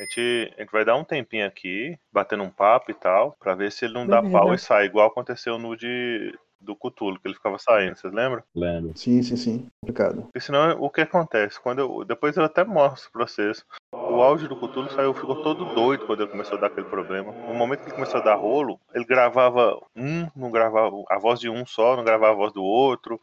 A gente, a gente vai dar um tempinho aqui, batendo um papo e tal, pra ver se ele não dá pau e sai, igual aconteceu no de do Cutulo, que ele ficava saindo, vocês lembram? Lembro. Sim, sim, sim. Complicado. Porque senão o que acontece? Quando eu, depois eu até mostro pra vocês. O áudio do Cutulo saiu, ficou todo doido quando ele começou a dar aquele problema. No momento que ele começou a dar rolo, ele gravava um, não gravava a voz de um só, não gravava a voz do outro.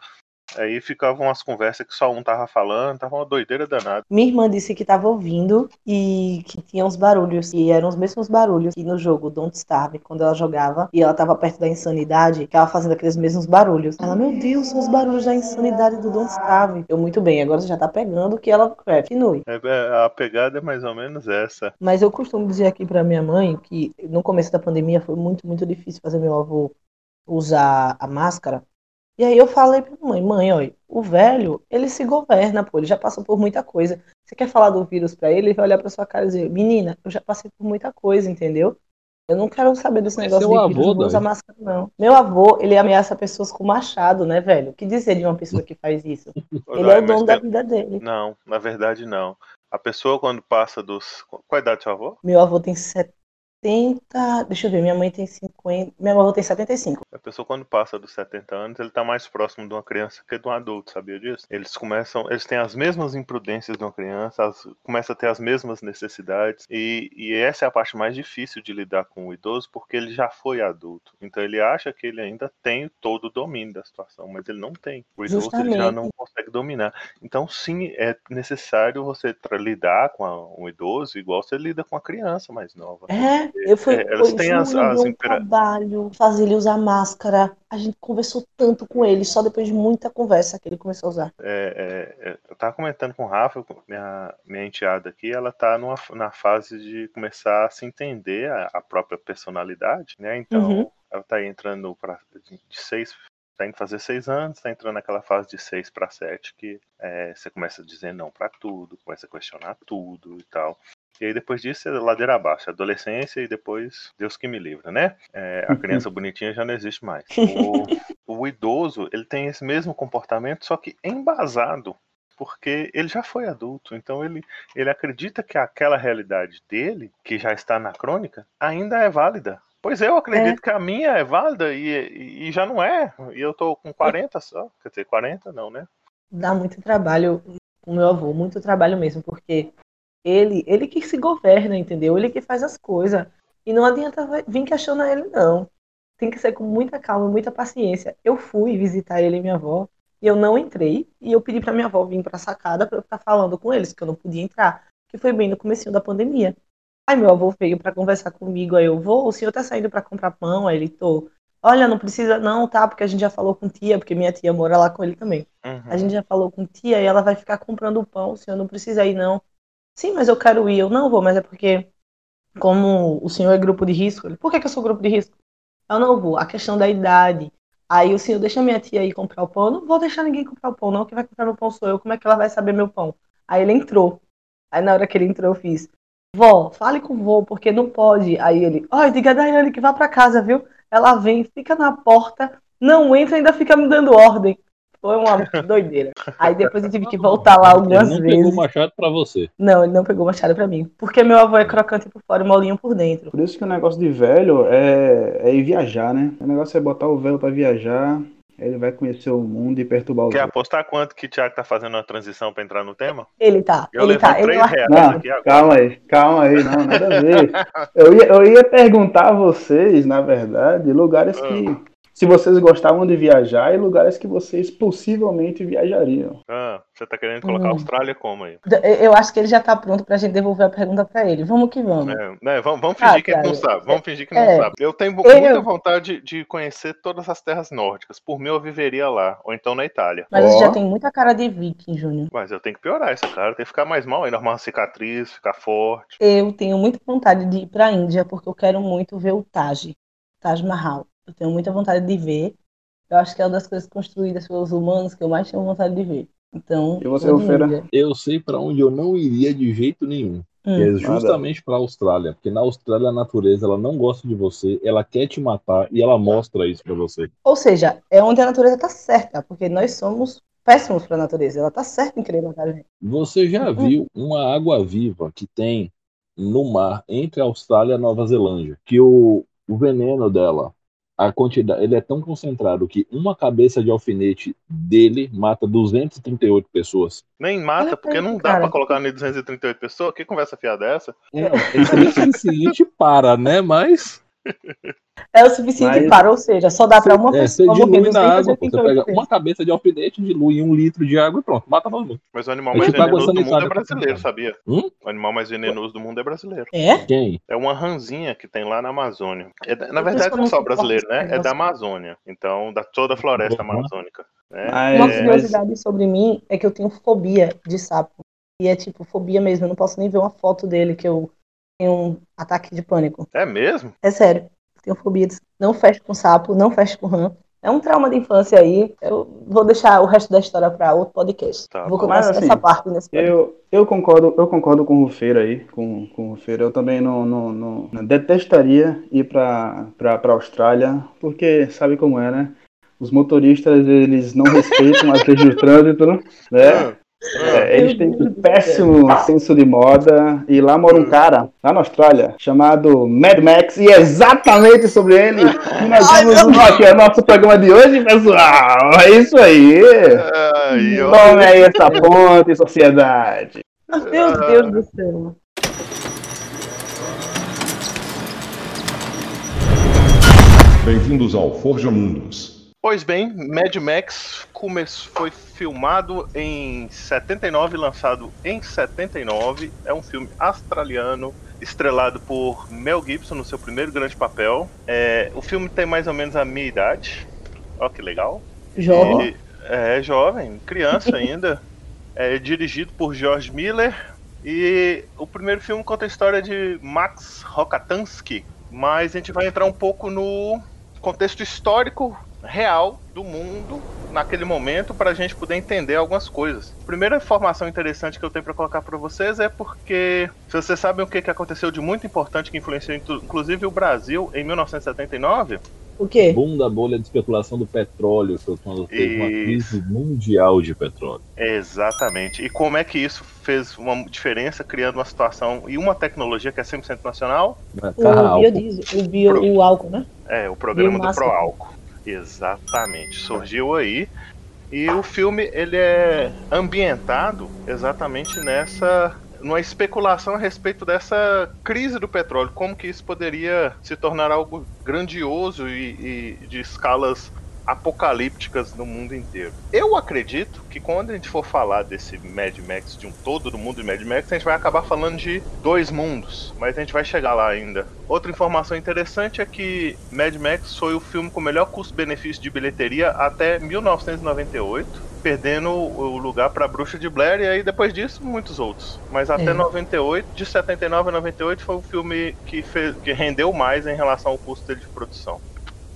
Aí ficavam as conversas que só um tava falando, tava uma doideira danada. Minha irmã disse que tava ouvindo e que tinha uns barulhos, e eram os mesmos barulhos que no jogo Don't Starve, quando ela jogava, e ela tava perto da insanidade, que ela fazendo aqueles mesmos barulhos. Ela, meu Deus, são os barulhos da insanidade do Don't Starve. Eu, muito bem, agora você já tá pegando que ela é, continue. É, é, a pegada é mais ou menos essa. Mas eu costumo dizer aqui pra minha mãe que no começo da pandemia foi muito, muito difícil fazer meu avô usar a máscara, e aí eu falei pra mãe, mãe, olha, o velho, ele se governa, pô, ele já passou por muita coisa. Você quer falar do vírus pra ele, ele vai olhar pra sua cara e dizer, menina, eu já passei por muita coisa, entendeu? Eu não quero saber desse Mas negócio de avô, vírus, não usa máscara, não. Meu avô, ele ameaça pessoas com machado, né, velho? O que dizer de uma pessoa que faz isso? Ele é o dono da tem- vida dele. Não, na verdade não. A pessoa quando passa dos. Qual a idade do seu avô? Meu avô tem 70. Deixa eu ver, minha mãe tem 50. Meu avô tem 75. A pessoa quando passa dos 70 anos, ele tá mais próximo de uma criança que de um adulto, sabia disso? Eles começam, eles têm as mesmas imprudências de uma criança, as, começam a ter as mesmas necessidades, e, e essa é a parte mais difícil de lidar com o idoso, porque ele já foi adulto. Então ele acha que ele ainda tem todo o domínio da situação, mas ele não tem. O idoso ele já Justamente. não consegue dominar. Então sim, é necessário você lidar com a- um idoso igual você lida com a criança mais nova. É, eu fui. É, elas têm as- as um impera- trabalho fazer ele usar máscara. A gente conversou tanto com ele, só depois de muita conversa que ele começou a usar. É, é, é, eu tava comentando com o Rafa, minha, minha enteada aqui, ela tá numa, na fase de começar a se entender a, a própria personalidade, né? Então, Uhum. ela tá entrando pra, de seis, tá indo fazer seis anos, tá entrando naquela fase de seis para sete, que é, você começa a dizer não pra tudo, começa a questionar tudo e tal. E aí depois disso é ladeira abaixo, adolescência e depois Deus que me livra, né? É, a criança bonitinha já não existe mais. O, o idoso, ele tem esse mesmo comportamento, só que embasado, porque ele já foi adulto, então ele, ele acredita que aquela realidade dele, que já está na crônica, ainda é válida. Pois eu acredito que a minha é válida e, e, e já não é. E eu tô com 40 só. Quer dizer, 40 não, né? Dá muito trabalho o meu avô, muito trabalho mesmo, porque ele, ele que se governa, entendeu? Ele que faz as coisas. E não adianta vir questionar ele, não. Tem que ser com muita calma, muita paciência. Eu fui visitar ele e minha avó, e eu não entrei, e eu pedi pra minha avó vir pra sacada pra eu ficar falando com eles, que eu não podia entrar, que foi bem no comecinho da pandemia. Aí meu avô veio pra conversar comigo, aí eu vou, o senhor tá saindo pra comprar pão? Aí ele tô. Olha, não precisa não, tá? Porque a gente já falou com tia, porque minha tia mora lá com ele também. Uhum. A gente já falou com tia e ela vai ficar comprando o pão, o senhor não precisa ir, não. Sim, mas eu quero ir. Eu não vou, mas é porque, como o senhor é grupo de risco, ele, por que, que eu sou grupo de risco? Eu não vou. A questão da idade. Aí o senhor deixa minha tia ir comprar o pão. Eu não vou deixar ninguém comprar o pão, não. Quem vai comprar meu pão sou eu. Como é que ela vai saber meu pão? Aí ele entrou. Aí na hora que ele entrou, eu fiz. Vó, fale com vô, porque não pode. Aí ele, ó, diga a Daiane que vá pra casa, viu? Ela vem, fica na porta, não entra, ainda fica me dando ordem. Foi uma doideira. Aí depois eu tive que voltar lá Ele algumas não pegou vezes. o machado pra você. Não, ele não pegou machado pra mim. Porque meu avô é crocante por fora e molinho por dentro. Por isso que o negócio de velho é, é ir viajar, né? O negócio é botar o velho pra viajar, ele vai conhecer o mundo e perturbar os Quer outros. apostar quanto que o Thiago tá fazendo uma transição pra entrar no tema? Ele tá, Eu ele tá. Ele três não reais Não, aqui agora. calma aí, calma aí, não, nada a ver. Eu ia, eu ia perguntar a vocês, na verdade, lugares que. Se vocês gostavam de viajar e lugares que vocês possivelmente viajariam. Ah, você tá querendo colocar a Hum. Austrália como aí? Eu acho que ele já tá pronto pra gente devolver a pergunta pra ele. Vamos que vamos. É, né, vamos, vamos Ah, fingir que a gente não sabe. Vamos fingir que é. não sabe. Eu tenho Eu- muita vontade de conhecer todas as terras nórdicas. Por mim, eu viveria lá. Ou então na Itália. Mas Ó. você já tem muita cara de viking, Júnior. Mas eu tenho que piorar essa cara. Tem que ficar mais mal ainda. Arrumar uma cicatriz, ficar forte. Eu tenho muita vontade de ir pra Índia, porque eu quero muito ver o Taj. Taj Mahal. Eu tenho muita vontade de ver. Eu acho que é uma das coisas construídas pelos humanos que eu mais tenho vontade de ver. Então, E vou? Índia. Eu sei pra onde eu não iria de jeito nenhum. Hum. é justamente pra Austrália. Porque na Austrália a natureza ela não gosta de você, ela quer te matar e ela mostra isso pra você. Ou seja, é onde a natureza tá certa, porque nós somos péssimos pra natureza. Ela tá certa em querer matar a gente. Você já viu uma água viva que tem no mar entre a Austrália e a Nova Zelândia, que o, o veneno dela, a quantidade, ele é tão concentrado que uma cabeça de alfinete dele mata 238 pessoas. Nem mata, porque não dá cara. pra colocar em 238 pessoas. Que conversa fiada é essa? É, é o suficiente para, né? Mas É o suficiente Mas- para, ou seja, só dá para uma é, você pessoa morrer dilui na água. pô. Você 288 pega uma cabeça de alfinete, dilui em um litro de água e pronto, mata todo mundo. Mas o animal É mais venenoso do mundo é brasileiro, sabia? Hum? O animal mais venenoso do mundo é brasileiro. É? Quem? É uma ranzinha que tem lá na Amazônia. É na verdade, não é só eu não brasileiro, né? É da. Amazônia. Então, da toda a floresta Uhum. amazônica. né? Uma É, curiosidade sobre mim é que eu tenho fobia de sapo. E é tipo, fobia mesmo. Eu não posso nem ver uma foto dele que eu tenho um ataque de pânico. É mesmo? É sério. Eu tenho fobia de Não fecho com sapo, não fecho com rã. É um trauma de infância aí. Eu vou deixar o resto da história para outro podcast. Tá vou começar assim, essa parte nesse podcast. Eu, eu concordo, eu concordo com o Rufeiro aí, com, com o Rufeiro. Eu também não, não, não- não detestaria ir para para Austrália, porque sabe como é, né? Os motoristas eles não respeitam as leis do trânsito, né? É, eles têm um péssimo senso de moda e lá mora um cara, lá na Austrália, chamado Mad Max, e é exatamente sobre ele que nós vamos aqui o nosso programa de hoje, pessoal. É isso aí. Ai. Tome aí essa ponte, sociedade. Meu Deus do céu. Bem-vindos ao Forja Mundos. Pois bem, Mad Max foi filmado em 79, lançado em 79. É um filme australiano, estrelado por Mel Gibson no seu primeiro grande papel. É, o filme tem mais ou menos a minha idade. Ó, que legal. Jovem. Ele é jovem, criança ainda. É dirigido por George Miller. E o primeiro filme conta a história de Max Rokatansky. Mas a gente vai entrar um pouco no contexto histórico real do mundo naquele momento para a gente poder entender algumas coisas. Primeira informação interessante que eu tenho para colocar para vocês é porque se vocês sabem o que, que aconteceu de muito importante que influenciou inclu- inclusive o Brasil em 1979, O quê? Boom da bolha de especulação do petróleo, foi quando teve uma crise mundial de petróleo. Exatamente. E como é que isso fez uma diferença, criando uma situação e uma tecnologia que é 100% nacional? O biodiesel, o, bio, o álcool, né? É, o programa do Biomassa. Proálcool. Exatamente. Surgiu aí. E o filme ele é ambientado exatamente nessa numa especulação a respeito dessa crise do petróleo, como que isso poderia se tornar algo grandioso e, e de escalas apocalípticas no mundo inteiro. Eu acredito que quando a gente for falar desse Mad Max, de um todo do mundo de Mad Max, a gente vai acabar falando de dois mundos, mas a gente vai chegar lá ainda. Outra informação interessante é que Mad Max foi o filme com o melhor custo-benefício de bilheteria até 1998, perdendo o lugar para Bruxa de Blair e aí depois disso muitos outros. Mas até É. 98, de 79 a 98 foi o filme que, fez, que rendeu mais em relação ao custo dele de produção.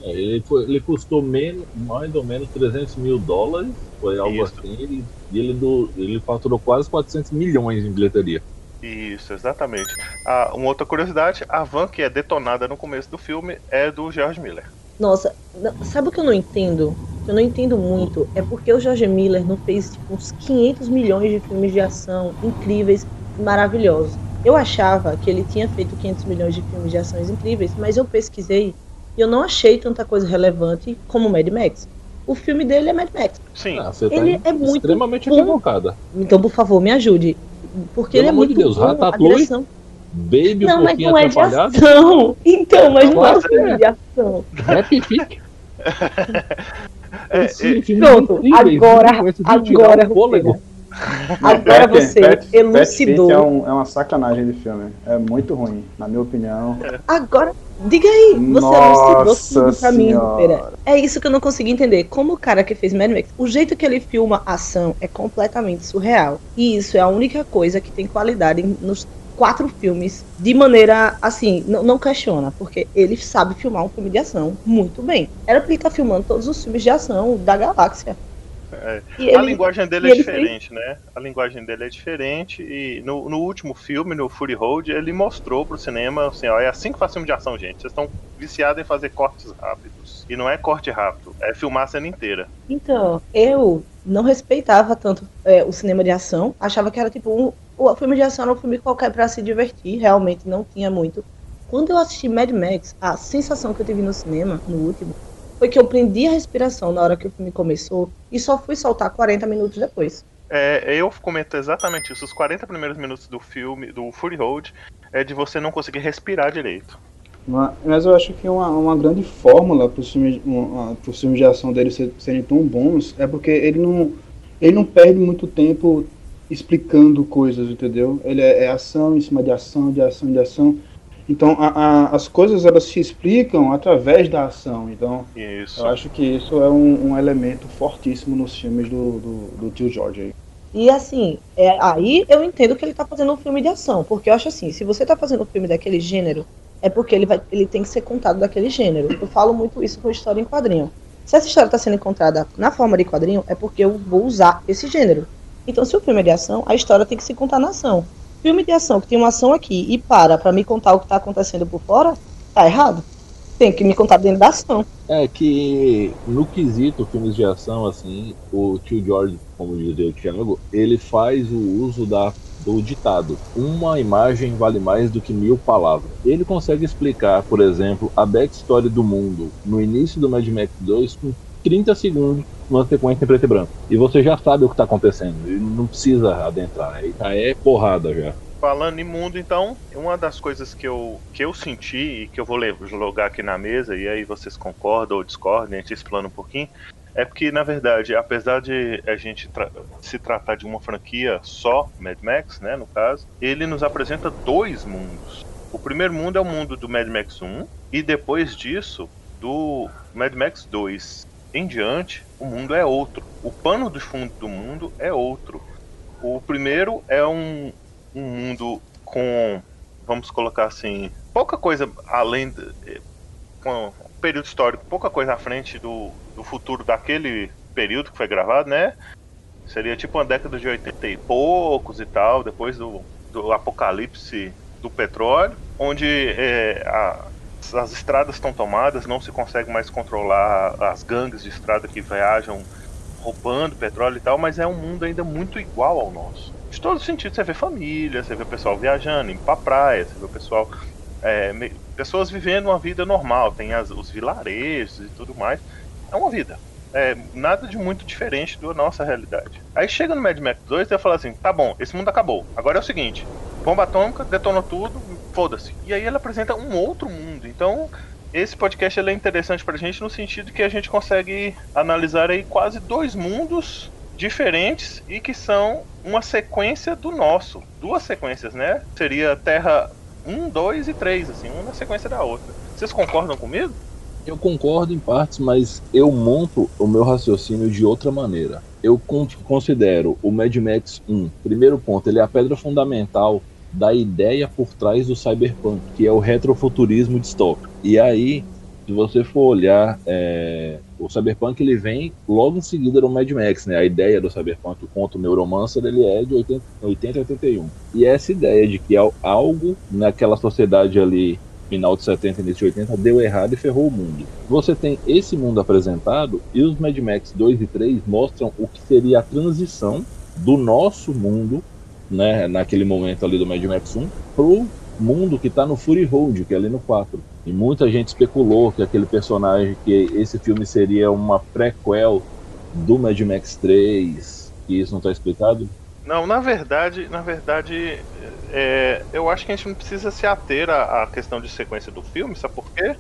É, ele, foi- ele custou menos, mais ou menos 300 mil dólares, foi algo Isso. assim, e, e ele, do, ele faturou quase 400 milhões em bilheteria. Isso, exatamente. Ah, uma outra curiosidade, a van que é detonada no começo do filme é do George Miller. Nossa, sabe o que eu não entendo? Que eu não entendo muito é porque o George Miller não fez tipo, uns 500 milhões de filmes de ação incríveis, maravilhosos. Eu achava que ele tinha feito 500 milhões de filmes de ações incríveis, mas eu pesquisei e eu não achei tanta coisa relevante como Mad Max. O filme dele é Mad Max. Sim, Ah, você Ele tá é muito extremamente bom. equivocada. Então, por favor, me ajude. Porque Pelo ele é amor de muito Deus, bom, a Ratatouille, direção. Baby, Não, um mas não é de ação. Então, mas não é um filme é. de ação. Happy Feet. É, Sim, é, filmes Pronto, agora- de agora, o fôlego. Agora Pet- você Pet- elucidou. É, um- é uma sacanagem de filme. É muito ruim, na minha opinião. Agora, diga aí, você elucidou tudo pra mim. Pereira. É isso que eu não consegui entender. Como o cara que fez Mad Max, o jeito que ele filma a ação é completamente surreal. E isso é a única coisa que tem qualidade nos quatro filmes de maneira assim, não, não questiona, porque ele sabe filmar um filme de ação muito bem. Era pra ele estar filmando todos os filmes de ação da galáxia. É. A ele, linguagem dele é diferente, né? A linguagem dele é diferente e no, no último filme, no Fury Road, ele mostrou pro cinema assim, ó, é assim que faz filme de ação, gente. Vocês estão viciados em fazer cortes rápidos. E não é corte rápido, é filmar a cena inteira. Então, eu não respeitava tanto é, o cinema de ação. Achava que era tipo um, o filme de ação era um filme qualquer para se divertir, realmente não tinha muito. Quando eu assisti Mad Max, a sensação que eu tive no cinema, no último, foi que eu prendi a respiração na hora que o filme começou e só fui soltar 40 minutos depois. É, eu comento exatamente isso. Os 40 primeiros minutos do filme, do Fury Road, é de você não conseguir respirar direito. Mas eu acho que uma, uma grande fórmula para os filmes, filmes de ação dele serem tão bons é porque ele não, ele não perde muito tempo explicando coisas, entendeu? Ele é, é ação em cima de ação, de ação, de ação. Então a, a, as coisas elas se explicam através da ação. Então isso. eu acho que isso é um, um elemento fortíssimo nos filmes do, do, do tio George aí. E assim, é, aí eu entendo que ele tá fazendo um filme de ação, porque eu acho assim, se você tá fazendo um filme daquele gênero, é porque ele, vai, ele tem que ser contado daquele gênero. Eu falo muito isso com história em quadrinho. Se essa história está sendo encontrada na forma de quadrinho, é porque eu vou usar esse gênero. Então, se o filme é de ação, a história tem que se contar na ação. Filme de ação que tem uma ação aqui e para para me contar o que está acontecendo por fora, tá errado. Tem que me contar dentro da ação. É que no quesito filmes de ação, assim, o tio George, como dizia o Thiago, ele faz o uso da do ditado: uma imagem vale mais do que mil palavras. Ele consegue explicar, por exemplo, a backstory do mundo no início do Mad Max 2 com 30 segundos numa sequência em preto e branco. E você já sabe o que está acontecendo. Ele não precisa adentrar. Aí já é porrada já. Falando em mundo, então, uma das coisas que eu, que eu senti e que eu vou jogar aqui na mesa, e aí vocês concordam ou discordam, a gente explana um pouquinho, é porque, na verdade, apesar de a gente tra se tratar de uma franquia só, Mad Max, né, no caso, ele nos apresenta dois mundos. O primeiro mundo é o mundo do Mad Max 1, e depois disso, do Mad Max 2 em diante, o mundo é outro. O pano de fundo do mundo é outro. O primeiro é um, um mundo com, vamos colocar assim, pouca coisa além de, com um período histórico, pouca coisa à frente do, do futuro daquele período que foi gravado, né? Seria tipo uma década de 80 e poucos e tal, depois do, do apocalipse do petróleo, onde é, a, as estradas estão tomadas, não se consegue mais controlar as gangues de estrada que viajam roubando petróleo e tal, mas é um mundo ainda muito igual ao nosso. De todo sentido, você vê família, você vê o pessoal viajando, indo pra praia, você vê o pessoal. É, me, pessoas vivendo uma vida normal, tem as, os vilarejos e tudo mais. É uma vida. É, nada de muito diferente da nossa realidade. Aí chega no Mad Max 2 e eu falo assim: tá bom, esse mundo acabou. Agora é o seguinte: bomba atômica, detonou tudo, foda-se. E aí ele apresenta um outro mundo. Então, esse podcast é interessante pra gente no sentido que a gente consegue analisar aí quase dois mundos diferentes e que são uma sequência do nosso. Duas sequências, né? Seria Terra 1, 2 e 3, assim, uma na sequência da outra. Vocês concordam comigo? Eu concordo em partes, mas eu monto o meu raciocínio de outra maneira. Eu considero o Mad Max 1, primeiro ponto, ele é a pedra fundamental da ideia por trás do cyberpunk, que é o retrofuturismo distópico. E aí, se você for olhar, é, o cyberpunk ele vem logo em seguida do Mad Max, né? A ideia do cyberpunk, o conto Neuromancer, ele é de 80, 80 a 81. E essa ideia de que algo naquela sociedade ali final de 70 início de 80 deu errado e ferrou o mundo. Você tem esse mundo apresentado e os Mad Max 2 e 3 mostram o que seria a transição do nosso mundo né, naquele momento ali do Mad Max 1, pro mundo que tá no Fury Road, que é ali no 4. E muita gente especulou que aquele personagem, que esse filme seria uma prequel do Mad Max 3, que isso não tá explicado? Não, na verdade, na verdade, é, eu acho que a gente não precisa se ater à, à questão de sequência do filme, sabe por quê?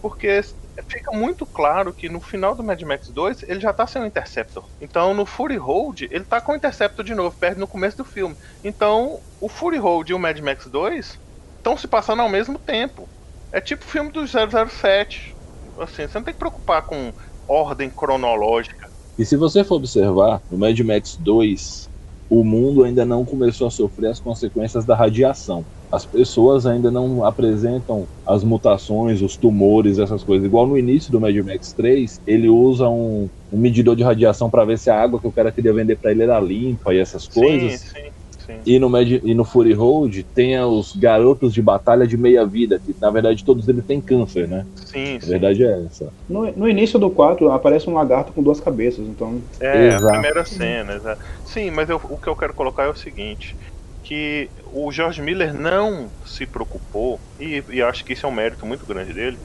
Porque fica muito claro que no final do Mad Max 2 ele já tá sem o Interceptor. Então no Fury Road ele tá com o Interceptor de novo, perto no começo do filme. Então o Fury Road e o Mad Max 2 estão se passando ao mesmo tempo. É tipo o filme do 007. Assim, você não tem que preocupar com ordem cronológica. E se você for observar, no Mad Max 2 o mundo ainda não começou a sofrer as consequências da radiação. As pessoas ainda não apresentam as mutações, os tumores, essas coisas. Igual no início do Mad Max 3, ele usa um, um medidor de radiação para ver se a água que o cara queria vender para ele era limpa e essas coisas. Sim, sim. Sim. E no, Mad, e no Fury Road tem os garotos de batalha de meia vida, que na verdade todos eles têm câncer, né? Sim, A verdade é essa. No, no início do 4 aparece um lagarto com duas cabeças, então. É, Exato. a primeira cena. exa- Sim, mas eu- o que eu quero colocar é o seguinte. Que o George Miller não se preocupou, e, e acho que isso é um mérito muito grande dele,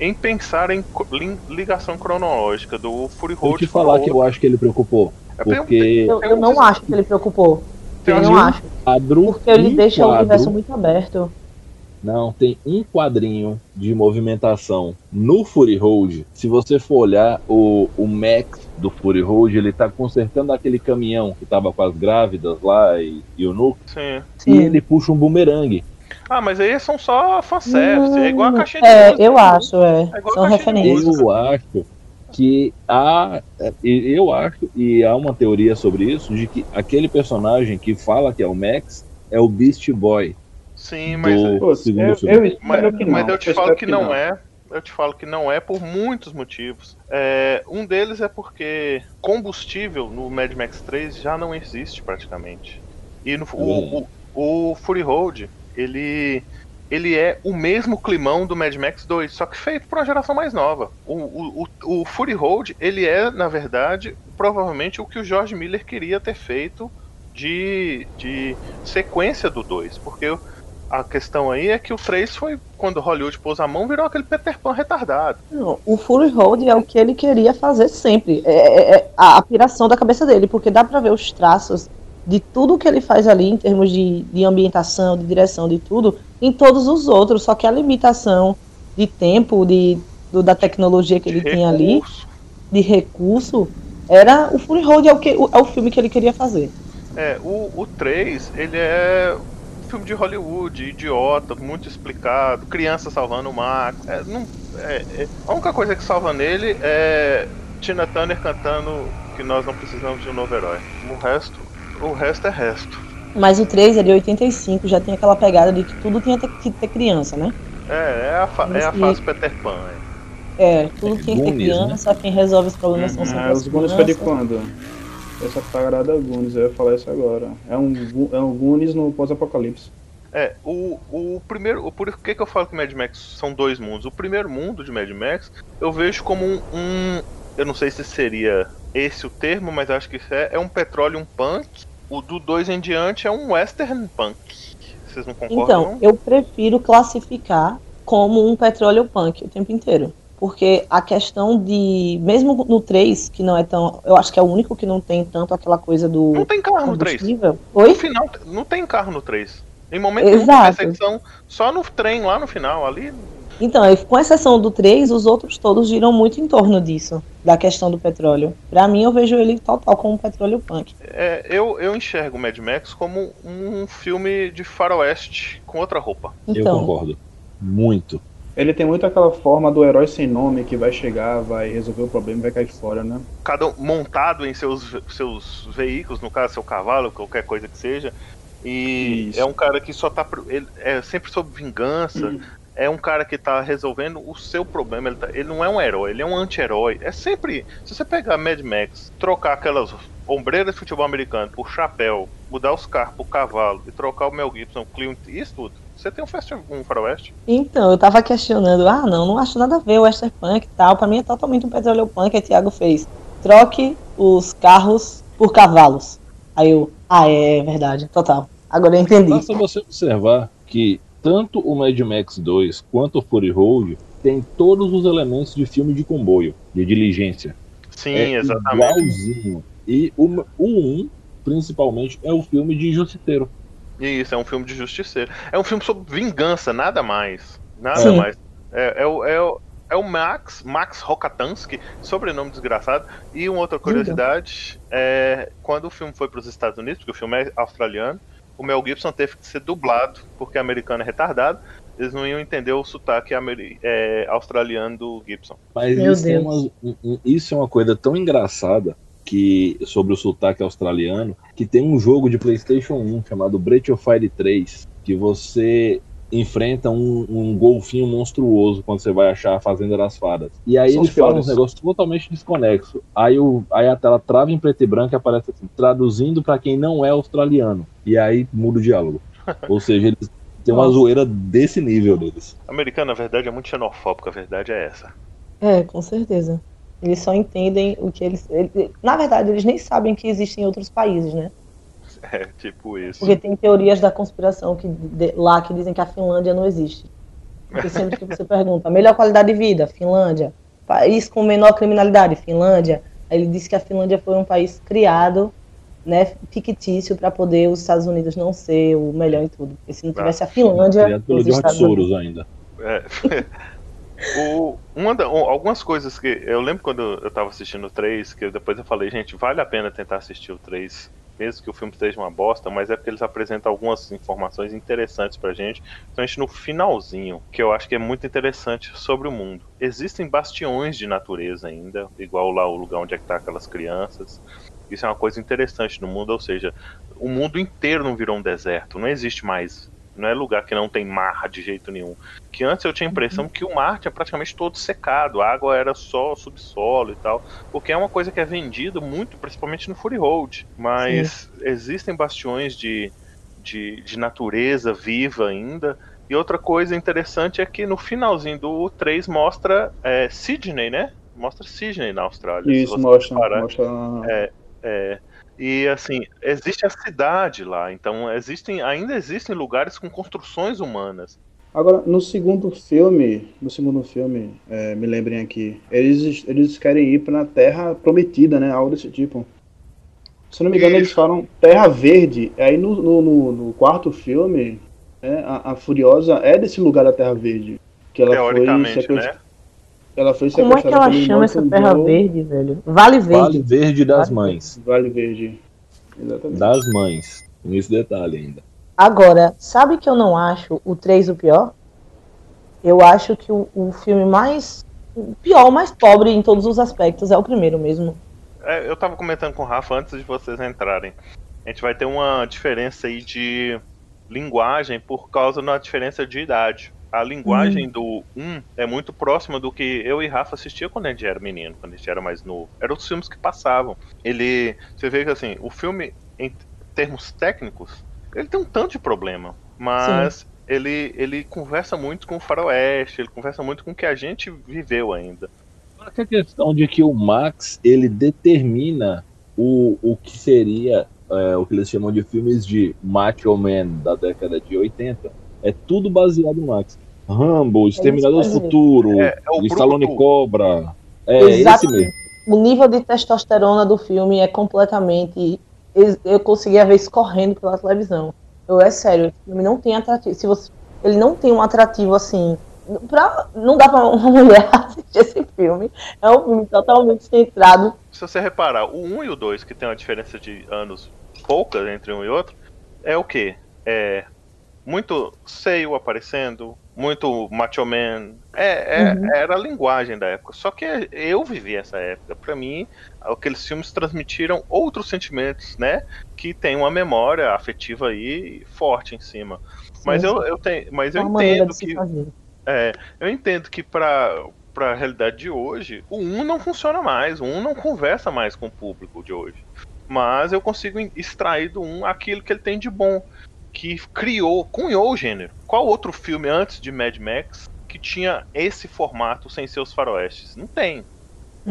em pensar em ligação cronológica do Fury Vou Road te falar o que eu acho que ele preocupou. É porque- Eu, eu não acho que ele preocupou. Tem Eu um não acho. quadro, Porque ele um deixa o quadro- universo muito aberto. Não, tem um quadrinho de movimentação no Fury Road. Se você for olhar, o, o Max do Fury Road, ele tá consertando aquele caminhão que tava com as grávidas lá e, e o Nuke. Sim. E ele puxa um bumerangue. Ah, mas aí são só fanservice. É igual a caixinha de É, música. eu acho, é. É São referências. Eu acho que há. Eu acho, e há uma teoria sobre isso, de que aquele personagem que fala que é o Max é o Beast Boy. Sim, mas, do Pô, segundo eu, filme. eu espero mas, que não. mas eu te eu falo espero que não é. Eu te falo que não é por muitos motivos. É, um deles é porque combustível no Mad Max 3 já não existe praticamente. E no, o, o, o Fury Road, ele, ele é o mesmo climão do Mad Max 2, só que feito por uma geração mais nova. O, o, o, o Fury Road, ele é, na verdade, provavelmente o que o George Miller queria ter feito de, de sequência do 2, porque a questão aí é que o 3 foi, quando Hollywood pôs a mão, virou aquele Peter Pan retardado. Não, o Fury Road é o que ele queria fazer sempre. É, é- é a, piração da cabeça dele, porque dá pra ver os traços de tudo que ele faz ali em termos de, de ambientação, de direção, de tudo, em todos os outros. Só que a limitação de tempo, de, do- da tecnologia que ele tinha ali, de recurso, era o Fury Road é o, que, é o filme que ele queria fazer. É, o, o 3, ele é filme de Hollywood, idiota, muito explicado, criança salvando o Max. É, não, é, é- a única coisa que salva nele é Tina Turner cantando que nós não precisamos de um novo herói. O resto, o resto é resto. Mas o 3 é de 85, já tem aquela pegada de que tudo tinha que ter criança, né? É, é a, fa- é a fase Peter Pan. é. É, tudo tinha que ter né? criança, quem resolve os problemas são sempre Ah, as os Goonies foi de crianças. quando? Essa parada é Goonies, eu ia falar isso agora. É um, é um Goonies no pós-apocalipse. É, o, o primeiro. o- Por que, que eu falo que Mad Max são dois mundos? O primeiro mundo de Mad Max eu vejo como um. um- eu não sei se seria esse o termo, mas acho que isso é, é um petróleo um punk. O do 2 em diante é um western punk. Vocês não concordam? Então, não? eu prefiro classificar como um petróleo punk o tempo inteiro. Porque a questão de. Mesmo no 3, que não é tão. Eu acho que é o único que não tem tanto aquela coisa do Não tem carro no 3. combustível. No Oi? final, não tem carro no 3. Em momento nenhum Exato. perseguição, só no trem lá no final, ali. Então, eu- com exceção do 3, os outros todos giram muito em torno disso, da questão do petróleo. Pra mim, eu vejo ele total como um petróleo punk. é, eu, eu enxergo Mad Max como um filme de faroeste com outra roupa. Eu Então, concordo. Muito. Ele tem muito aquela forma do herói sem nome que vai chegar, vai resolver o problema e vai cair fora, né? cada um montado em seus, seus veículos, no caso seu cavalo, qualquer coisa que seja. E Isso. é um cara que só tá pro- ele é sempre sob vingança. É um cara que tá resolvendo o seu problema. Ele, tá- ele não é um herói, ele é um anti-herói. É sempre. Se você pegar Mad Max, trocar aquelas ombreiras de futebol americano por chapéu, mudar os carros por cavalo e trocar o Mel Gibson, o Clint Eastwood, você tem um, festi- um faroeste. Então, eu tava questionando, ah, não, não acho nada a ver o Western Punk e tal. Pra mim é totalmente um petróleo punk, aí Thiago fez. Troque os carros por cavalos. Aí eu, ah, é verdade, total. Agora eu entendi. Basta você observar que tanto o Mad Max 2 quanto o Fury Road tem todos os elementos de filme de comboio, de diligência. Sim, é exatamente. igualzinho. E o, o 1, principalmente, é o filme de justiceiro. Isso, é um filme de justiceiro. É um filme sobre vingança, nada mais. Nada Sim. mais. É, é o, é, o, é o Max, Max Rokatansky, sobrenome desgraçado. E uma outra curiosidade, é, quando o filme foi para os Estados Unidos, porque o filme é australiano, o Mel Gibson teve que ser dublado, porque americano é retardado. Eles não iam entender o sotaque é, australiano do Gibson. Mas Meu isso é, Deus. uma, um- um- isso é uma coisa tão engraçada que sobre o sotaque australiano, que tem um jogo de PlayStation 1 chamado Breath of Fire 3, que você enfrenta um, um golfinho monstruoso quando você vai achar a Fazenda das Fadas. E aí São eles falam uns negócios totalmente desconexos. Aí, o, aí a tela trava em preto e branco e aparece assim, traduzindo pra quem não é australiano. E aí muda o diálogo. Ou seja, eles têm uma zoeira desse nível deles. Americano, na verdade, é muito xenofóbico, a verdade é essa. É, com certeza. Eles só entendem o que eles. ele- na verdade, eles nem sabem que existem outros países, né? É, tipo isso. Porque tem teorias da conspiração que, de, lá que dizem que a Finlândia não existe. Porque sempre que você pergunta, melhor qualidade de vida, Finlândia. País com menor criminalidade, Finlândia. Aí ele disse que a Finlândia foi um país criado, né, fictício, para poder os Estados Unidos não ser o melhor em tudo. Porque se não tivesse a Finlândia. Criado pelo os George Estados Soros Unidos- ainda. É. O, uma da- algumas coisas que. Eu lembro quando eu tava assistindo o 3, que depois eu falei, gente, vale a pena tentar assistir o 3, mesmo que o filme esteja uma bosta, mas é porque eles apresentam algumas informações interessantes pra gente, principalmente no finalzinho, que eu acho que é muito interessante sobre o mundo. Existem bastiões de natureza ainda, igual lá o lugar onde é que tá aquelas crianças. Isso é uma coisa interessante no mundo, ou seja, o mundo inteiro não virou um deserto, não existe mais. Não é lugar que não tem mar de jeito nenhum que antes eu tinha a impressão que o mar tinha praticamente todo secado, a água era só subsolo e tal, porque é uma coisa que é vendida muito, principalmente no Fury Road, mas existem bastiões de, de, de natureza viva ainda, e outra coisa interessante é que no finalzinho do 3 mostra é, Sydney, né? Mostra Sydney na Austrália. Isso, mostra. mostra É, e assim, existe a cidade lá, então existem, ainda existem lugares com construções humanas. Agora, no segundo filme, no segundo filme, é, me lembrem aqui, eles, eles querem ir pra Terra Prometida, né? Algo desse tipo. Se eu não me engano, eles falam Terra Verde. Aí no, no, no- quarto filme, né, a, a Furiosa é desse lugar da Terra Verde. Que ela foi Teoricamente, sequestra- né? Ela foi Como é que ela chama essa terra Joe- verde, velho? Vale Verde. Vale Verde das Vale Mães. Vale Verde. Exatamente. Das mães. Com esse detalhe ainda. Agora, sabe que eu não acho o 3 o pior? Eu acho que o, o filme mais. O pior, o mais pobre em todos os aspectos é o primeiro mesmo. É, eu tava comentando com o Rafa antes de vocês entrarem. A gente vai ter uma diferença aí de linguagem por causa da diferença de idade. A linguagem do 1 é muito próxima do que eu e Rafa assistia quando a gente era menino, quando a gente era mais novo. Eram os filmes que passavam. Ele. Você vê que assim, o filme, em termos técnicos, ele tem um tanto de problema. Mas ele, ele conversa muito com o faroeste, ele conversa muito com o que a gente viveu ainda. Só que a questão de que o Max ele determina o, o que seria é, o que eles chamam de filmes de Macho Man da década de 80 é tudo baseado no Max. Rambo, Exterminador do. Futuro, É, é Stallone. Cobra. É esse Exatamente. mesmo. O nível de testosterona do filme é completamente. Eu conseguia ver isso correndo pela televisão. Eu, é sério, o filme não tem atrativo. Se você, ele não tem um atrativo assim. Pra, não dá pra uma mulher assistir esse filme. É um filme totalmente centrado. se você reparar, o 1 e o 2, que tem uma diferença de anos pouca entre um e outro, é o quê? É muito seio aparecendo, muito macho man. É, é- Uhum. Era a linguagem da época. Só que eu vivi essa época. Pra mim, aqueles filmes transmitiram outros sentimentos, né? Que tem uma memória afetiva aí forte em cima. Mas Sim, eu, eu tenho, mas é eu entendo que é, eu entendo que pra, pra realidade de hoje, o 1 não funciona mais, o 1 não conversa mais com o público de hoje. Mas eu consigo extrair do 1 aquilo que ele tem de bom, que criou, cunhou o gênero. Qual outro filme antes de Mad Max que tinha esse formato sem seus faroestes? Não tem.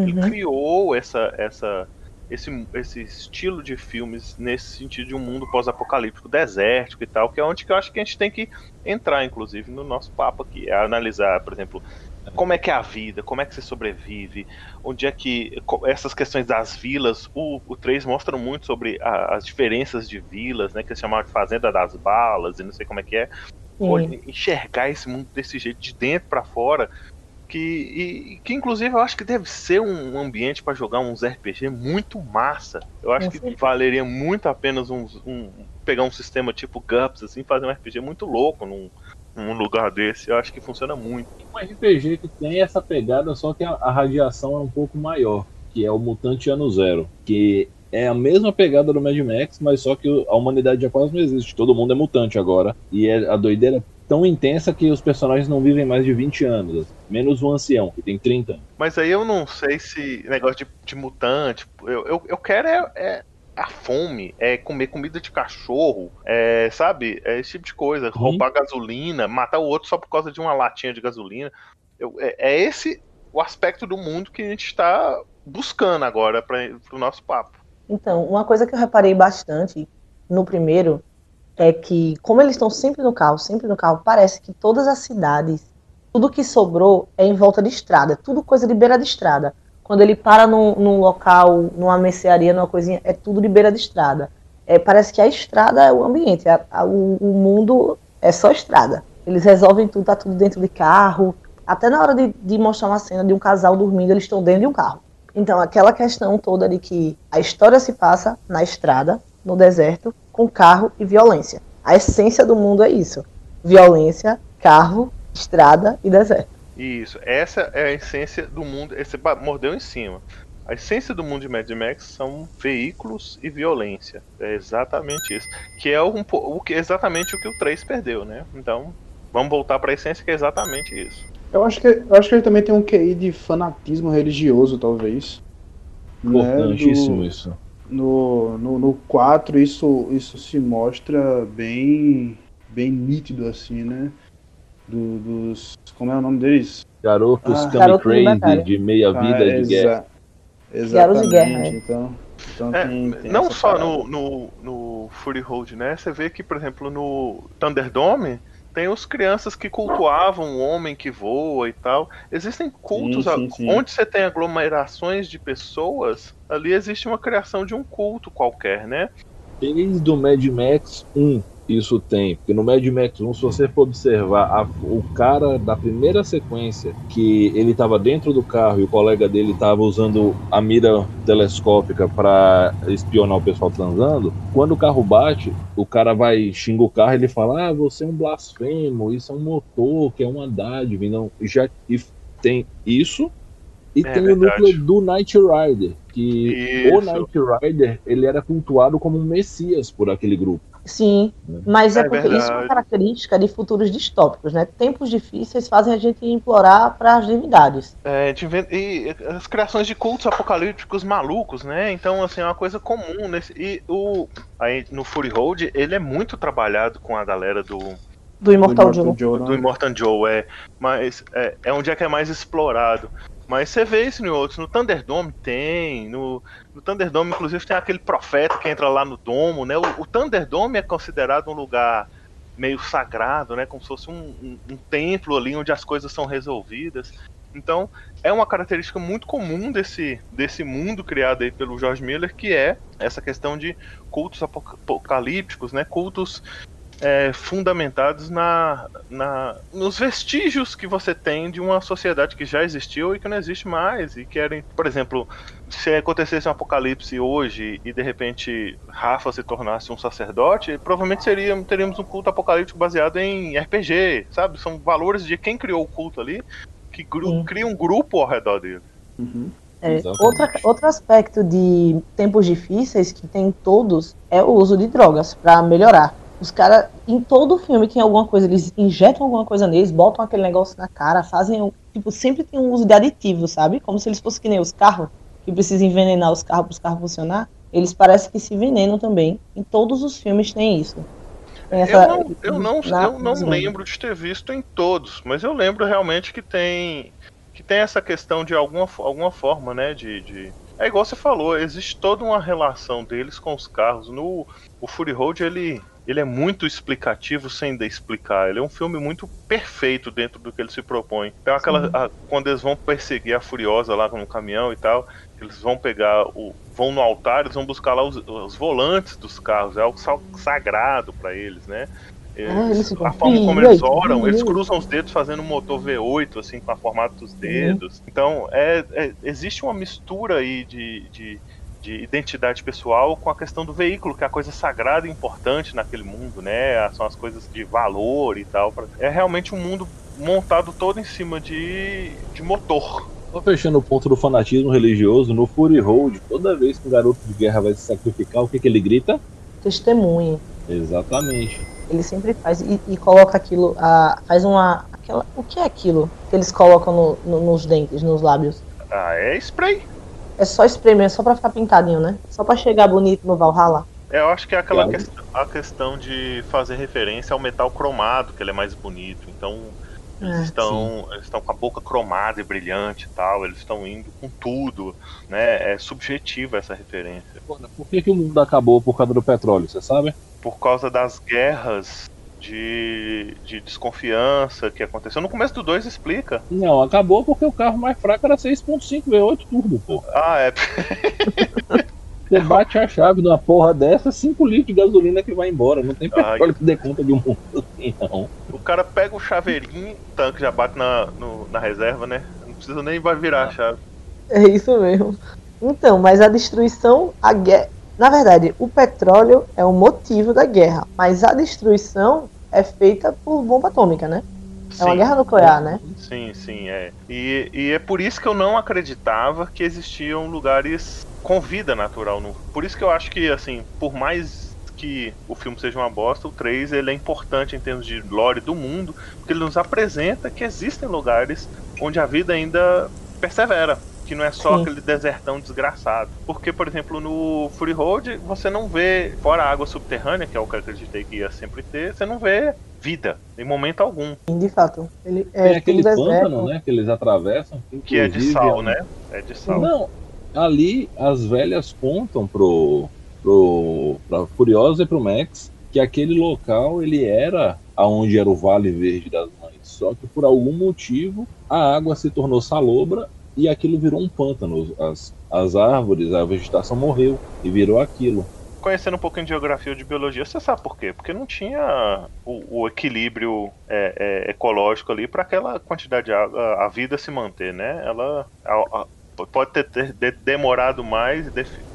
Ele Uhum. criou essa, essa, esse, esse estilo de filmes nesse sentido de um mundo pós-apocalíptico, desértico e tal, que é onde que eu acho que a gente tem que entrar, inclusive, no nosso papo aqui. É analisar, por exemplo, como é que é a vida, como é que você sobrevive, onde é que. Essas questões das vilas, o, o 3 mostra muito sobre a- as diferenças de vilas, né? Que eles chamavam de Fazenda das Balas e não sei como é que é. Olha, enxergar esse mundo desse jeito, de dentro pra fora, que, e- que inclusive eu acho que deve ser um ambiente pra jogar uns RPG muito massa. Eu acho que valeria muito a pena uns- um, pegar um sistema tipo GUPS, assim, fazer um RPG muito louco num, num lugar desse. Eu acho que funciona muito. Um RPG que tem essa pegada, só que a, a radiação é um pouco maior, que é o Mutante Ano Zero, que é a mesma pegada do Mad Max, mas só que a humanidade já quase não existe. Todo mundo é mutante agora. E é, a doideira é tão intensa que os personagens não vivem mais de 20 anos, menos o ancião, que tem 30 anos. Mas aí eu não sei se negócio de, de mutante. Eu, eu, eu quero é, é a fome, é comer comida de cachorro, é, sabe? É esse tipo de coisa. Roubar gasolina, matar o outro só por causa de uma latinha de gasolina. Eu- é, é esse o aspecto do mundo que a gente está buscando agora para o nosso papo. Então, uma coisa que eu reparei bastante no primeiro é que, como eles estão sempre no carro, sempre no carro, parece que todas as cidades, tudo que sobrou é em volta de estrada, tudo coisa de beira de estrada. Quando ele para num, num local, numa mercearia, numa coisinha, é tudo de beira de estrada. É, parece que a estrada é o ambiente, a, a, o, o mundo é só estrada. Eles resolvem tudo, tá tudo dentro de carro. Até na hora de, de mostrar uma cena de um casal dormindo, eles estão dentro de um carro. Então, aquela questão toda de que a história se passa na estrada, no deserto, com carro e violência. A essência do mundo é isso: violência, carro, estrada e deserto. Isso, essa é a essência do mundo. Esse mordeu em cima. A essência do mundo de Mad Max são veículos e violência. É exatamente isso. Que é um, o que exatamente o que o 3 perdeu, né? Então, vamos voltar para a essência que é exatamente isso. Eu acho que eu acho que ele também tem um QI de fanatismo religioso, talvez. Importantíssimo né? Do, isso. No, no, no 4 isso, isso se mostra bem bem nítido assim, né? Do, dos. Como é o nome deles? Garotos ah, Crazy de meia vida ah, de guerra. Exatamente. De guerra, né? Então, então é, tem, tem não só no, no, no Fury Road, né? Você vê que, por exemplo, no Thunderdome tem os crianças que cultuavam o homem que voa e tal. Existem cultos sim, sim, sim. onde você tem aglomerações de pessoas, ali existe uma criação de um culto qualquer, né? Desde o Mad Max 1, isso tem. Porque no Mad Max 1, se você for observar a, o cara da primeira sequência, que ele estava dentro do carro e o colega dele estava usando a mira telescópica para espionar o pessoal transando, quando o carro bate, o cara vai xinga o carro e ele fala: Ah, você é um blasfemo, isso é um motor, que é uma dádiva. Não, já e tem isso. E é tem verdade. o núcleo do Knight Rider, que isso. o Knight Rider ele era cultuado como um messias por aquele grupo. Sim, né? mas é, é porque verdade. isso é uma característica de futuros distópicos, né? Tempos difíceis fazem a gente implorar para as divindades. É, e as criações de cultos apocalípticos malucos, né? Então, assim, é uma coisa comum nesse e o aí no Fury Road, ele é muito trabalhado com a galera do do Immortal, do Immortal Joe. Joe. Do né? Immortal Joe, é, mas é, é onde é que é mais explorado. Mas você vê isso em outros. No Thunderdome tem. No, no Thunderdome, inclusive, tem aquele profeta que entra lá no domo, né? O, o Thunderdome é considerado um lugar meio sagrado, né? Como se fosse um, um, um, templo ali onde as coisas são resolvidas. Então, é uma característica muito comum desse, desse mundo criado aí pelo George Miller, que é essa questão de cultos apocalípticos, né? Cultos é, fundamentados na, na, nos vestígios que você tem de uma sociedade que já existiu e que não existe mais. E querem, por exemplo, se acontecesse um apocalipse hoje e de repente Rafa se tornasse um sacerdote, provavelmente seria, teríamos um culto apocalíptico baseado em RPG, sabe? São valores de quem criou o culto ali que gru cria um grupo ao redor dele. Uhum. É, outra, outro aspecto de tempos difíceis que tem todos é o uso de drogas para melhorar. Os caras, em todo filme tem alguma coisa, eles injetam alguma coisa neles, botam aquele negócio na cara, fazem. Tipo, sempre tem um uso de aditivo, sabe? Como se eles fossem que nem os carros, que precisam envenenar os carros para os carros funcionar. Eles parecem que se envenenam também. Em todos os filmes tem isso. Tem essa, eu não, eu não, na, eu não lembro de ter visto em todos, mas eu lembro realmente que tem que tem essa questão de alguma, alguma forma, né, de, de é igual você falou, existe toda uma relação deles com os carros. No o Fury Road ele ele é muito explicativo sem de explicar. Ele é um filme muito perfeito dentro do que ele se propõe. Então aquela a, quando eles vão perseguir a Furiosa lá no caminhão e tal, eles vão pegar o vão no altar, eles vão buscar lá os, os volantes dos carros, é algo sagrado para eles, né? Eles, ah, a forma como eles oram, eles cruzam os dedos fazendo um motor V8, assim, com a formato dos dedos. Então, é, é, existe uma mistura aí de, de de identidade pessoal com a questão do veículo, que é a coisa sagrada e importante naquele mundo, né? São as coisas de valor e tal. É realmente um mundo montado todo em cima de, de motor. Só fechando o ponto do fanatismo religioso, no Fury Road, toda vez que um garoto de guerra vai se sacrificar, o que, que ele grita? Testemunha. Exatamente. Ele sempre faz e, e coloca aquilo, a, faz uma. Aquela, o que é aquilo que eles colocam no, no, nos dentes, nos lábios? Ah, é spray. É só spray mesmo, só pra ficar pintadinho, né? Só pra chegar bonito no Valhalla. É, eu acho que é aquela questão, a questão de fazer referência ao metal cromado, que ele é mais bonito. Então, Eles É, estão, eles estão com a boca cromada e brilhante e tal, eles estão indo com tudo, né? É subjetiva essa referência. Por que, que o mundo acabou por causa do petróleo, você sabe? Por causa das guerras de, de desconfiança que aconteceu. No começo do 2 explica. Não, acabou porque o carro mais fraco era 6.5 V8 turbo, pô. Ah, é. Você bate a chave numa porra dessa, 5 litros de gasolina que vai embora. Não tem petróleo que dê conta de um mundo assim, não. O cara pega o chaveirinho, o tanque já bate na, no- na reserva, né? Não precisa nem vai virar a chave. É isso mesmo. Então, mas a destruição, a guerra. Na verdade, o petróleo é o motivo da guerra, mas a destruição é feita por bomba atômica, né? É uma Sim. guerra nuclear, né? Sim, sim, é. E, e é por isso que eu não acreditava que existiam lugares com vida natural. No... Por isso que eu acho que, assim, por mais que o filme seja uma bosta, o 3 ele é importante em termos de lore do mundo, porque ele nos apresenta que existem lugares onde a vida ainda persevera. Que não é só Sim. aquele desertão desgraçado. Porque, por exemplo, no Free Road, você não vê, fora a água subterrânea, que é o que eu acreditei que ia sempre ter, você não vê vida, em momento algum. De fato. Ele Tem é aquele tudo deserto. pântano, né, que eles atravessam. Que é de sal, um- né? É de sal. Não, ali as velhas contam pro, pro pra Furiosa e pro Max que aquele local ele era aonde era o Vale Verde das Mães. Só que por algum motivo a água se tornou salobra e aquilo virou um pântano. As, as árvores, a vegetação morreu e virou aquilo. conhecendo um pouquinho de geografia ou de biologia, você sabe por quê? Porque não tinha o, o equilíbrio é, é, ecológico ali para aquela quantidade de água, a vida se manter, né? Ela a- a- pode ter, ter de- demorado mais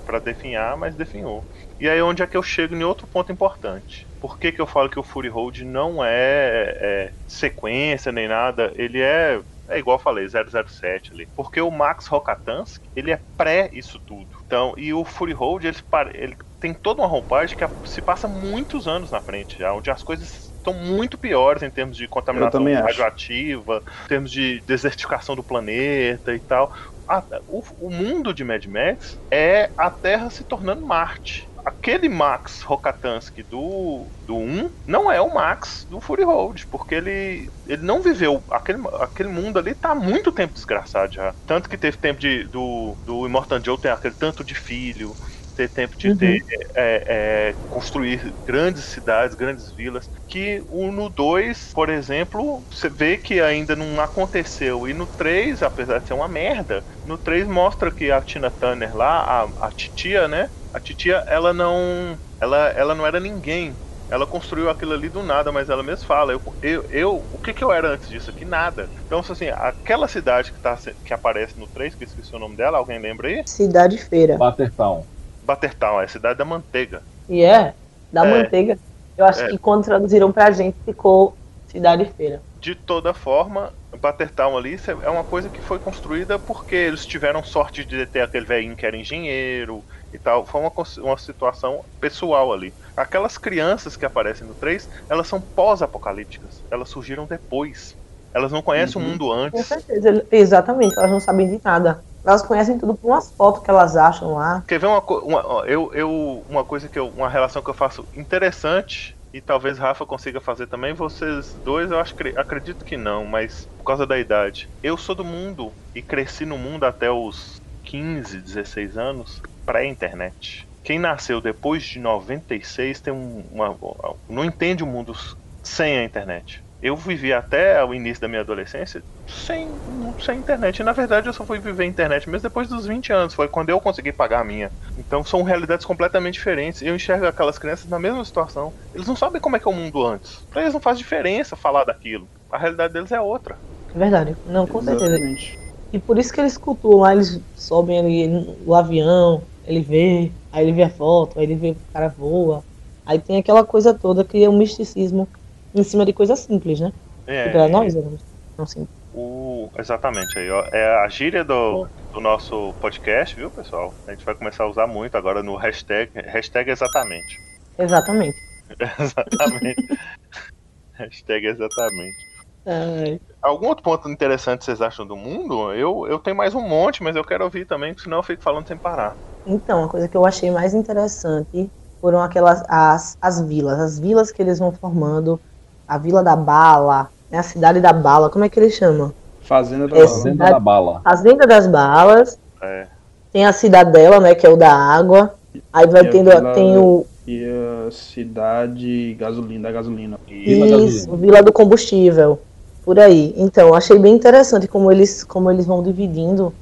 para definhar, mas definhou. E aí onde é que eu chego em outro ponto importante? Por que, que eu falo que o Fury Road não é, é sequência nem nada? Ele é é igual eu falei, 007 ali. Porque o Max Rokatansky, ele é pré isso tudo. Então, e o Fury Road, ele, ele tem toda uma roupagem que se passa muitos anos na frente já, onde as coisas estão muito piores em termos de contaminação radioativa, em termos de desertificação do planeta e tal. A- o, o mundo de Mad Max é a Terra se tornando Marte. Aquele Max Rokatansky do, do 1 não é o Max do Fury Road, porque ele, ele não viveu. Aquele, aquele mundo ali tá há muito tempo desgraçado já. Tanto que teve tempo de, do, do Immortan Joe ter aquele tanto de filho, ter tempo de Uhum. ter é, é, construir grandes cidades, grandes vilas. Que o no 2, por exemplo, você vê que ainda não aconteceu. E no 3, apesar de ser uma merda, no 3 mostra que a Tina Turner lá, a, a titia, né? A titia, ela não. Ela, ela não era ninguém. Ela construiu aquilo ali do nada, mas ela mesma fala, eu, eu, eu o que, que eu era antes disso aqui? Nada. Então, assim, aquela cidade que, tá, que aparece no 3, que eu esqueci o nome dela, alguém lembra aí? Cidade Feira. Buttertown. Buttertown, é a cidade da manteiga. E é, da É. manteiga. Eu acho É. que quando traduziram pra gente ficou Cidade Feira. De toda forma, Buttertown ali cê- é uma coisa que foi construída porque eles tiveram sorte de ter aquele velhinho que era engenheiro e tal. Foi uma, uma situação pessoal ali. Aquelas crianças que aparecem no 3, elas são pós-apocalípticas. Elas surgiram depois. Elas não conhecem Uhum. o mundo Com antes. certeza. Exatamente, elas não sabem de nada. Elas conhecem tudo por umas fotos que elas acham lá. Quer ver uma, co- uma, eu, eu, uma coisa que eu. Uma relação que eu faço interessante, e talvez Rafa consiga fazer também, vocês dois eu acho, que- acredito que não, mas por causa da idade. Eu sou do mundo e cresci no mundo até os 15, 16 anos pré-internet. Quem nasceu depois de 96 tem um, uma, não entende o mundo sem a internet. Eu vivi até o início da minha adolescência sem, sem internet. E na verdade eu só fui viver a internet mesmo depois dos 20 anos. Foi quando eu consegui pagar a minha. Então são realidades completamente diferentes. Eu enxergo aquelas crianças na mesma situação. Eles não sabem como é que é o mundo antes. Pra eles não faz diferença falar daquilo. A realidade deles é outra. É verdade. Não, com certeza. Exatamente. E por isso que eles cultuam lá, eles sobem ali o avião, ele vê, aí ele vê a foto, aí ele vê que o cara voa. Aí tem aquela coisa toda que é um misticismo em cima de coisas simples, né? É, Que pra nós é não simples. o, exatamente aí, ó. É a gíria do, do nosso podcast, viu, pessoal? A gente vai começar a usar muito agora no hashtag, hashtag exatamente. Exatamente. exatamente. hashtag exatamente. Ai, Algum outro ponto interessante vocês acham do mundo? Eu, eu tenho mais um monte, mas eu quero ouvir também, senão eu fico falando sem parar. Então, a coisa que eu achei mais interessante foram aquelas as, as vilas, as vilas que eles vão formando, a Vila da Bala, É a cidade da bala, como é que ele chama? Fazenda da É, Bala. Fazenda cidade- da Bala. Fazenda das Balas. É. Tem a cidadela, né, que é o da água. Aí vai E a tendo, Vila- tem o E a cidade gasolina, da gasolina. E Vila da isso, Gasolina. Vila do Combustível. Por aí. Então, achei bem interessante como eles, como eles vão dividindo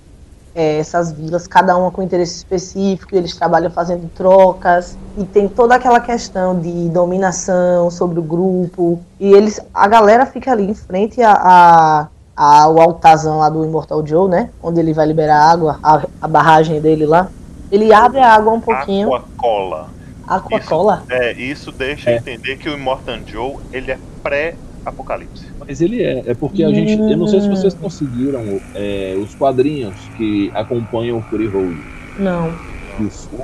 é, essas vilas, cada uma com interesse específico, eles trabalham fazendo trocas, e tem toda aquela questão de dominação sobre o grupo, e eles, a galera fica ali em frente a, a- ao altarzão lá do Immortal Joe, né, onde ele vai liberar água, a, a barragem dele lá, ele abre a água um pouquinho, Aquacola. Aquacola, É, isso deixa É. entender que o Immortan Joe, ele é pré-apocalipse. Mas ele é, é porque a gente. Eu não sei se vocês conseguiram é, os quadrinhos que acompanham o Fury Road. não,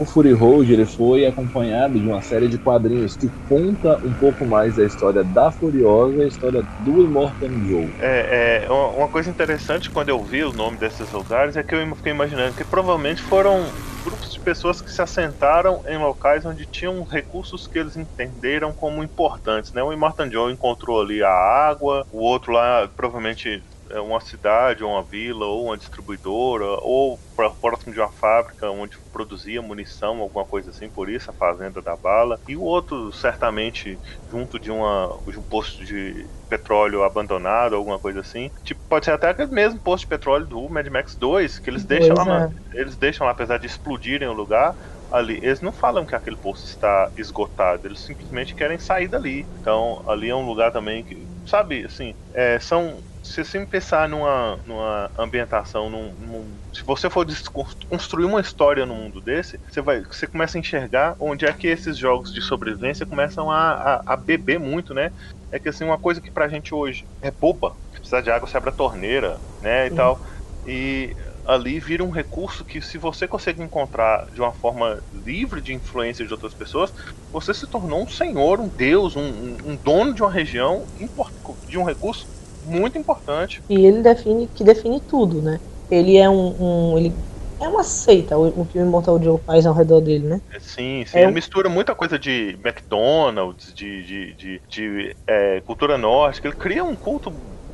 O, Fury Road ele foi acompanhado de uma série de quadrinhos que conta um pouco mais da história da Furiosa e a história do Immortan Joe. É, é, uma coisa interessante quando eu vi o nome desses lugares é que eu fiquei imaginando que provavelmente foram pessoas que se assentaram em locais onde tinham recursos que eles entenderam como importantes, né? O Immortan Joe encontrou ali a água, o outro lá provavelmente uma cidade, ou uma vila, ou uma distribuidora, ou pra- próximo de uma fábrica onde produzia munição, alguma coisa assim, por isso a fazenda da bala. E o outro certamente junto de, uma, de um posto de petróleo abandonado, alguma coisa assim. Tipo, pode ser até aquele mesmo posto de petróleo do Mad Max 2, que eles deixam lá, Pois é. na- eles deixam lá, apesar de explodirem o lugar, ali, eles não falam que aquele posto está esgotado, eles simplesmente querem sair dali. Então, ali é um lugar também que, sabe, assim, é, são. Se você pensar numa, numa ambientação, num, num- se você for construir uma história num mundo desse, você vai, você começa a enxergar onde é que esses jogos de sobrevivência começam a, a, a beber muito, né? É que assim uma coisa que pra gente hoje é boba, se precisar de água você abre a torneira, né, e Sim. tal. E ali vira um recurso que se você consegue encontrar de uma forma livre de influência de outras pessoas, você se tornou um senhor, um deus, um, um- um dono de uma região, de um recurso muito importante. E ele define que define tudo, né? Ele é um, um- ele é uma seita o, que o Immortal Joe faz ao redor dele, né? Sim, sim. É Ele mistura muita coisa de McDonald's, de, de, de, de, é, cultura nórdica. Ele cria um culto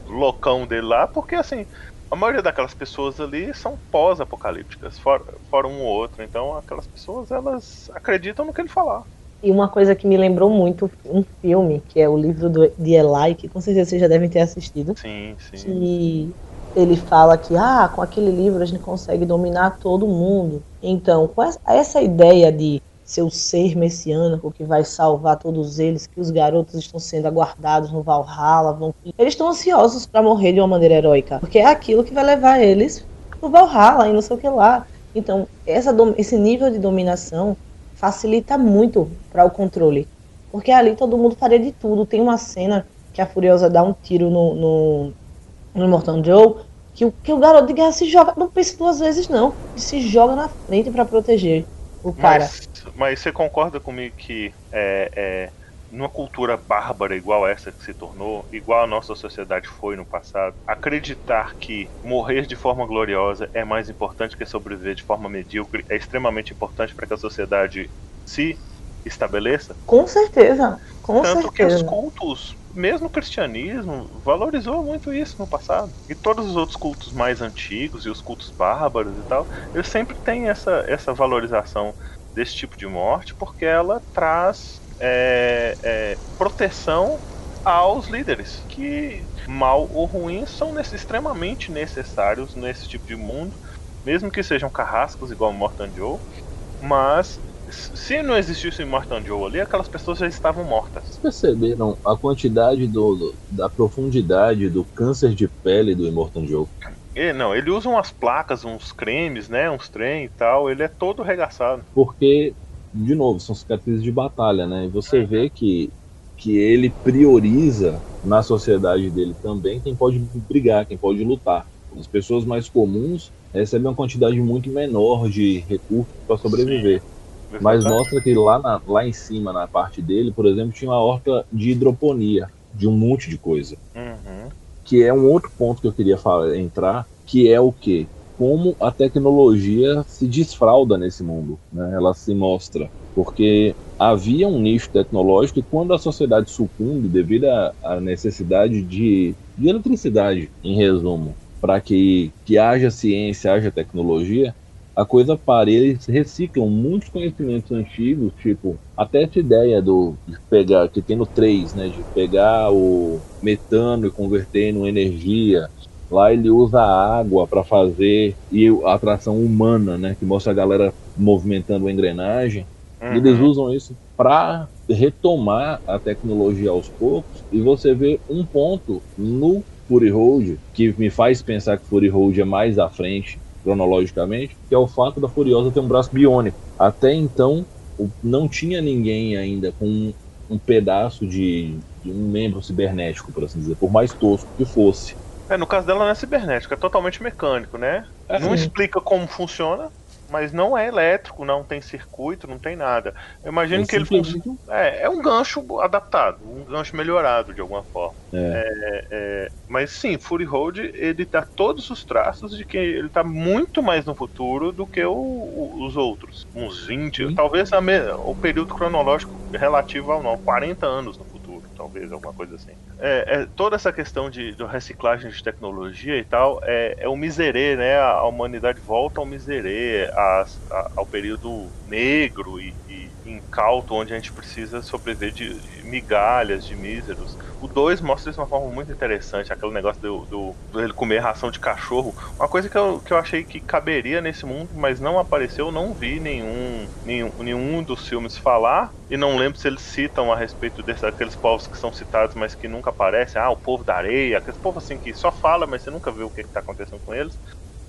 loucão dele lá, porque assim, a maioria daquelas pessoas ali são pós-apocalípticas, fora, fora um ou outro. Então aquelas pessoas elas acreditam no que ele falar. E uma coisa que me lembrou muito um filme, que é o livro do, de Eli, que com certeza vocês já devem ter assistido, Sim, sim. que ele fala que ah, com aquele livro a gente consegue dominar todo mundo. Então, com essa, ideia de ser o ser messiânico que vai salvar todos eles, que os garotos estão sendo aguardados no Valhalla, vão... eles estão ansiosos para morrer de uma maneira heróica, porque é aquilo que vai levar eles pro Valhalla e não sei o que lá. Então, essa, esse nível de dominação facilita muito para o controle. Porque ali todo mundo faria de tudo. Tem uma cena que a Furiosa dá um tiro no, no, no Joe, que o, que o garoto de guerra se joga, não pensa duas vezes não, ele se joga na frente para proteger o cara. Mas, mas você concorda comigo que é, é, numa cultura bárbara igual essa que se tornou, igual a nossa sociedade foi no passado, acreditar que morrer de forma gloriosa é mais importante que sobreviver de forma medíocre é extremamente importante para que a sociedade se estabeleça? Com certeza, com Tanto que os certeza. cultos, mesmo o cristianismo, valorizou muito isso no passado. E todos os outros cultos mais antigos e os cultos bárbaros e tal, eles sempre têm essa, essa valorização desse tipo de morte porque ela traz é, é, proteção aos líderes, que mal ou ruim são nesse- extremamente necessários nesse tipo de mundo, mesmo que sejam carrascos igual Morton Joe, mas se não existisse o Morton Joe ali, aquelas pessoas já estavam mortas. Vocês perceberam a quantidade do, da profundidade do câncer de pele do Immortan Joe? Não, ele usa umas placas, uns cremes, né, uns trem e tal, ele é todo regaçado. Porque, de novo, são cicatrizes de batalha, né? E você vê que, que ele prioriza na sociedade dele também quem pode brigar, quem pode lutar. As pessoas mais comuns recebem uma quantidade muito menor de recursos para sobreviver. Mas mostra que lá, na- lá em cima, na parte dele, por exemplo, tinha uma horta de hidroponia, de um monte de coisa. Uhum. Que é um outro ponto que eu queria falar, entrar, que é o que? Como a tecnologia se desfralda nesse mundo, né? Ela se mostra. Porque havia um nicho tecnológico e quando a sociedade sucumbe devido à necessidade de, de eletricidade, em resumo, para que, que haja ciência, haja tecnologia, a coisa para. Eles reciclam muitos conhecimentos antigos, tipo, até essa ideia do, de pegar, que tem no 3, né, de pegar o metano e converter em energia. Lá ele usa a água para fazer e a atração humana, né, que mostra a galera movimentando a engrenagem. Uhum. Eles usam isso para retomar a tecnologia aos poucos e você vê um ponto no Fury Road, que me faz pensar que Fury Road é mais à frente cronologicamente, que é o fato da Furiosa ter um braço biônico. Até então, não tinha ninguém ainda com um pedaço de, de um membro cibernético, por assim dizer, por mais tosco que fosse. É, no caso dela não é cibernético, é totalmente mecânico, né? É, não sim. explica como funciona, mas não é elétrico, não tem circuito, não tem nada. Eu imagino é que ele funciona. É, é um gancho adaptado, um gancho melhorado de alguma forma. É. É, é mas sim, Fury Road ele dá todos os traços de que ele está muito mais no futuro do que o, o, os outros. Uns 20, sim. talvez me, o período cronológico relativo ao não, 40 anos no talvez, alguma coisa assim. É, é toda essa questão de, de, reciclagem de tecnologia e tal é, é o miserê, né? A, humanidade volta ao miserê, a, a, ao período negro e, incauto, onde a gente precisa sobreviver de, migalhas, de míseros. O 2 mostra isso de uma forma muito interessante, aquele negócio do, do, do, ele comer ração de cachorro. Uma coisa que eu, que eu achei que caberia nesse mundo, mas não apareceu, não vi nenhum, nenhum, nenhum dos filmes falar, e não lembro se eles citam a respeito desses, daqueles povos que são citados, mas que nunca aparecem. Ah, o povo da areia, aqueles povos assim que só fala, mas você nunca vê o que está acontecendo com eles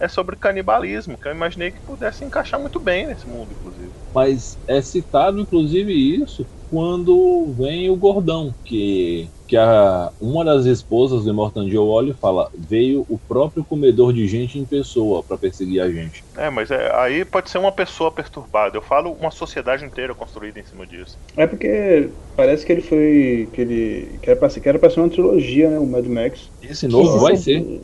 é sobre canibalismo, que eu imaginei que pudesse encaixar muito bem nesse mundo, inclusive. Mas é citado, inclusive, isso quando vem o Gordão, que, que a, uma das esposas do Joe olha e fala: veio o próprio comedor de gente em pessoa para perseguir a gente. É, mas é, aí pode ser uma pessoa perturbada. Eu falo uma sociedade inteira construída em cima disso. É porque parece que ele foi. que ele. que era pra, que era pra ser uma trilogia, né? O Mad Max. Esse novo vai ser.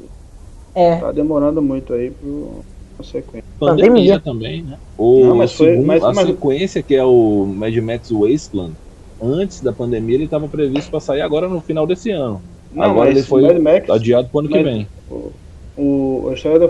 É. Tá demorando muito aí pro sequência. Pandemia, também, né? O Não, mas foi, segundo, mas, a mas... sequência que é o Mad Max Wasteland, antes da pandemia ele estava previsto para sair agora no final desse ano. Não, agora ele foi Max, adiado para o ano que vem. O, o, a, história da,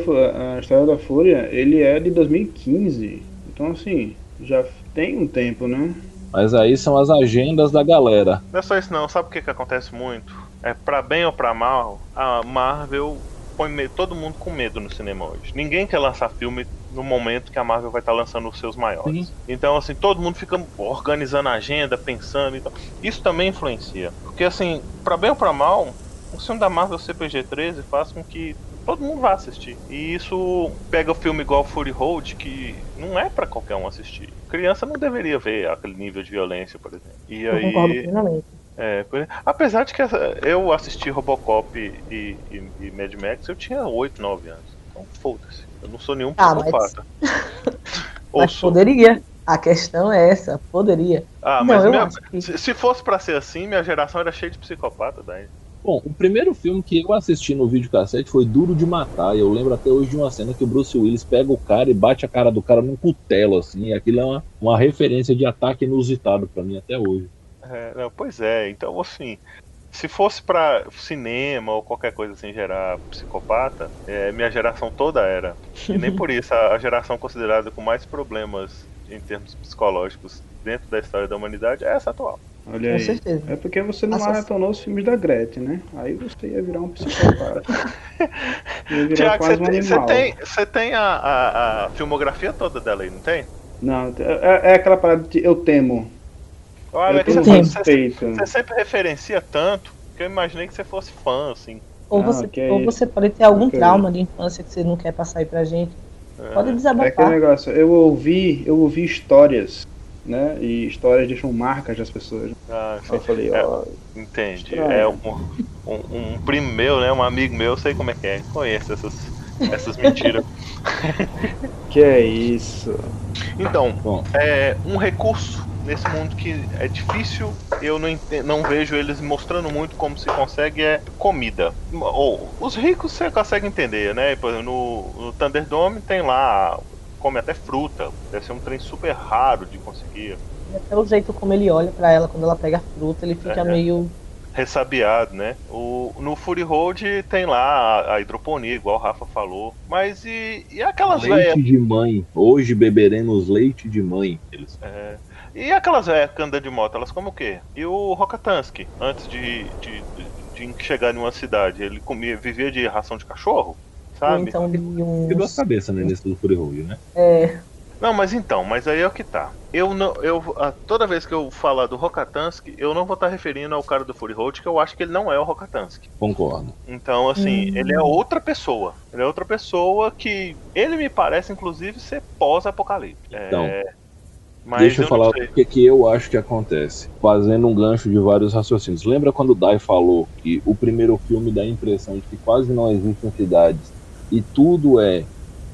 a História da Fúria, ele é de 2015. Então, assim, já tem um tempo, né? Mas aí são as agendas da galera. Não é só isso não, sabe o que, que acontece muito? É para bem ou para mal, a Marvel põe todo mundo com medo no cinema hoje. Ninguém quer lançar filme no momento que a Marvel vai estar tá lançando os seus maiores. Sim. Então, assim, todo mundo fica organizando a agenda, pensando e tal. Isso também influencia. Porque, assim, para bem ou para mal, o filme da Marvel CPG-13 faz com que todo mundo vá assistir. E isso pega o filme igual Fury Road, que não é para qualquer um assistir. Criança não deveria ver aquele nível de violência, por exemplo. E eu aí. Plenamente. É, apesar de que eu assisti Robocop e, e, e Mad Max, eu tinha 8, 9 anos. Então foda-se. Eu não sou nenhum ah, psicopata. Mas, mas poderia. A questão é essa, poderia. Ah, mas não, minha... que... se fosse para ser assim, minha geração era cheia de psicopata daí. Bom, o primeiro filme que eu assisti no videocassete foi Duro de Matar. E eu lembro até hoje de uma cena que o Bruce Willis pega o cara e bate a cara do cara num cutelo, assim. E aquilo é uma, uma referência de ataque inusitado para mim até hoje. É, não, pois é, então assim, se fosse para cinema ou qualquer coisa assim gerar psicopata, é, minha geração toda era. E nem por isso a, a, geração considerada com mais problemas em termos psicológicos dentro da história da humanidade é essa atual. Olha aí. Com certeza. É porque você não maratonou os filmes da Gretchen, né? Aí você ia virar um psicopata. ia virar Tiago, quase um tem, animal. Você tem, você tem a, a, a, filmografia toda dela aí, não tem? Não, é, é aquela parada de eu temo. Olha, que você, você, você, sempre referencia tanto que eu imaginei que você fosse fã, assim. Ou, ah, você, ou você pode ter algum okay. trauma de infância que você não quer passar aí pra gente. É. Pode desabafar. É aquele negócio, eu ouvi, eu ouvi histórias, né? E histórias deixam marcas das pessoas. Ah, eu falei, é, ó. Entendi. É um, um, um, primo meu, né? Um amigo meu, eu sei como é que é. Conheço essas, essas mentiras. que é isso. Então, Bom. é um recurso nesse mundo que é difícil, eu não, não vejo eles mostrando muito como se consegue é comida. Ou os ricos você consegue entender, né? Por exemplo, no, no Thunderdome tem lá come até fruta. Deve ser um trem super raro de conseguir. Até o jeito como ele olha pra ela quando ela pega a fruta, ele fica É. meio. ressabiado, né? O, no Fury Road tem lá a, a hidroponia, igual o Rafa falou. Mas e, e aquelas Leite velhas. de mãe. Hoje beberemos leite de mãe. Eles É, e aquelas velhas que andam de moto, elas comem o quê? E o Rokatansky, antes de, de, de, de chegar em uma cidade, ele comia, vivia de ração de cachorro? ou Sabe? então de Tem duas uns. cabeças né, nesse do Fury Road, né? É, Não, mas então, mas aí é o que tá. Eu não, eu toda vez que eu falar do Rokatansky, eu não vou estar referindo ao cara do Fury Road, que eu acho que ele não é o Rokatansky. Concordo. Então, assim, Hum. ele é outra pessoa. Ele é outra pessoa que ele me parece inclusive ser pós-apocalipse. É, Então, mas Deixa eu, eu falar o que, que eu acho que acontece. Fazendo um gancho de vários raciocínios. Lembra quando o Dai falou que o primeiro filme dá a impressão de que quase não existem cidades e tudo é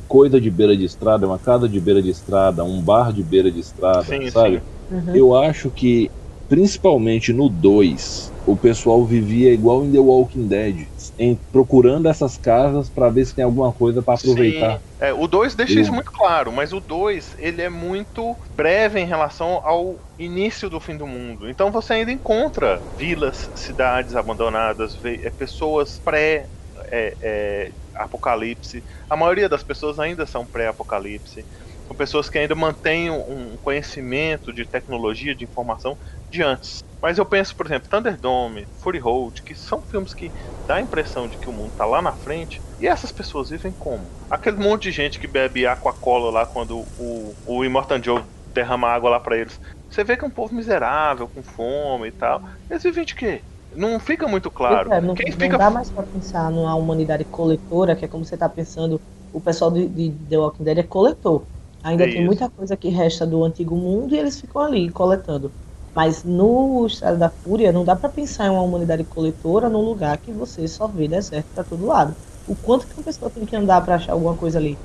coisa de beira de estrada, uma casa de beira de estrada, um bar de beira de estrada, Sim, sabe? sim. uhum. Eu acho que, principalmente no 2, o pessoal vivia igual em The Walking Dead, em, procurando essas casas pra ver se tem alguma coisa pra aproveitar. É, o 2 deixa Eu- isso muito claro, mas o 2 ele é muito breve em relação ao início do fim do mundo. Então você ainda encontra vilas, cidades abandonadas, é, pessoas pré é, é, apocalipse. A maioria das pessoas ainda são pré-apocalipse. São pessoas que ainda mantêm um conhecimento de tecnologia, de informação de antes. Mas eu penso, por exemplo, Thunderdome, Fury Road, que são filmes que dá a impressão de que o mundo tá lá na frente. E essas pessoas vivem como? Aquele monte de gente que bebe Aquacola lá quando o, o Immortan Joe derrama água lá pra eles. Você vê que é um povo miserável, com fome e tal. Eles vivem de quê? Não fica muito claro. É, não, Quem não fica dá mais pra pensar numa humanidade coletora, que é como você tá pensando, o pessoal de, de The Walking Dead é coletor. Ainda É tem isso. muita coisa que resta do antigo mundo e eles ficam ali coletando. Mas no Estado da Fúria não dá pra pensar em uma humanidade coletora num lugar que você só vê deserto pra todo lado. O quanto que uma pessoa tem que andar pra achar alguma coisa ali?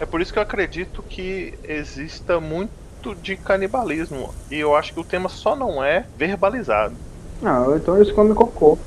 É por isso que eu acredito que exista muito de canibalismo. E eu acho que o tema só não é verbalizado. Não, então eles comem cocô.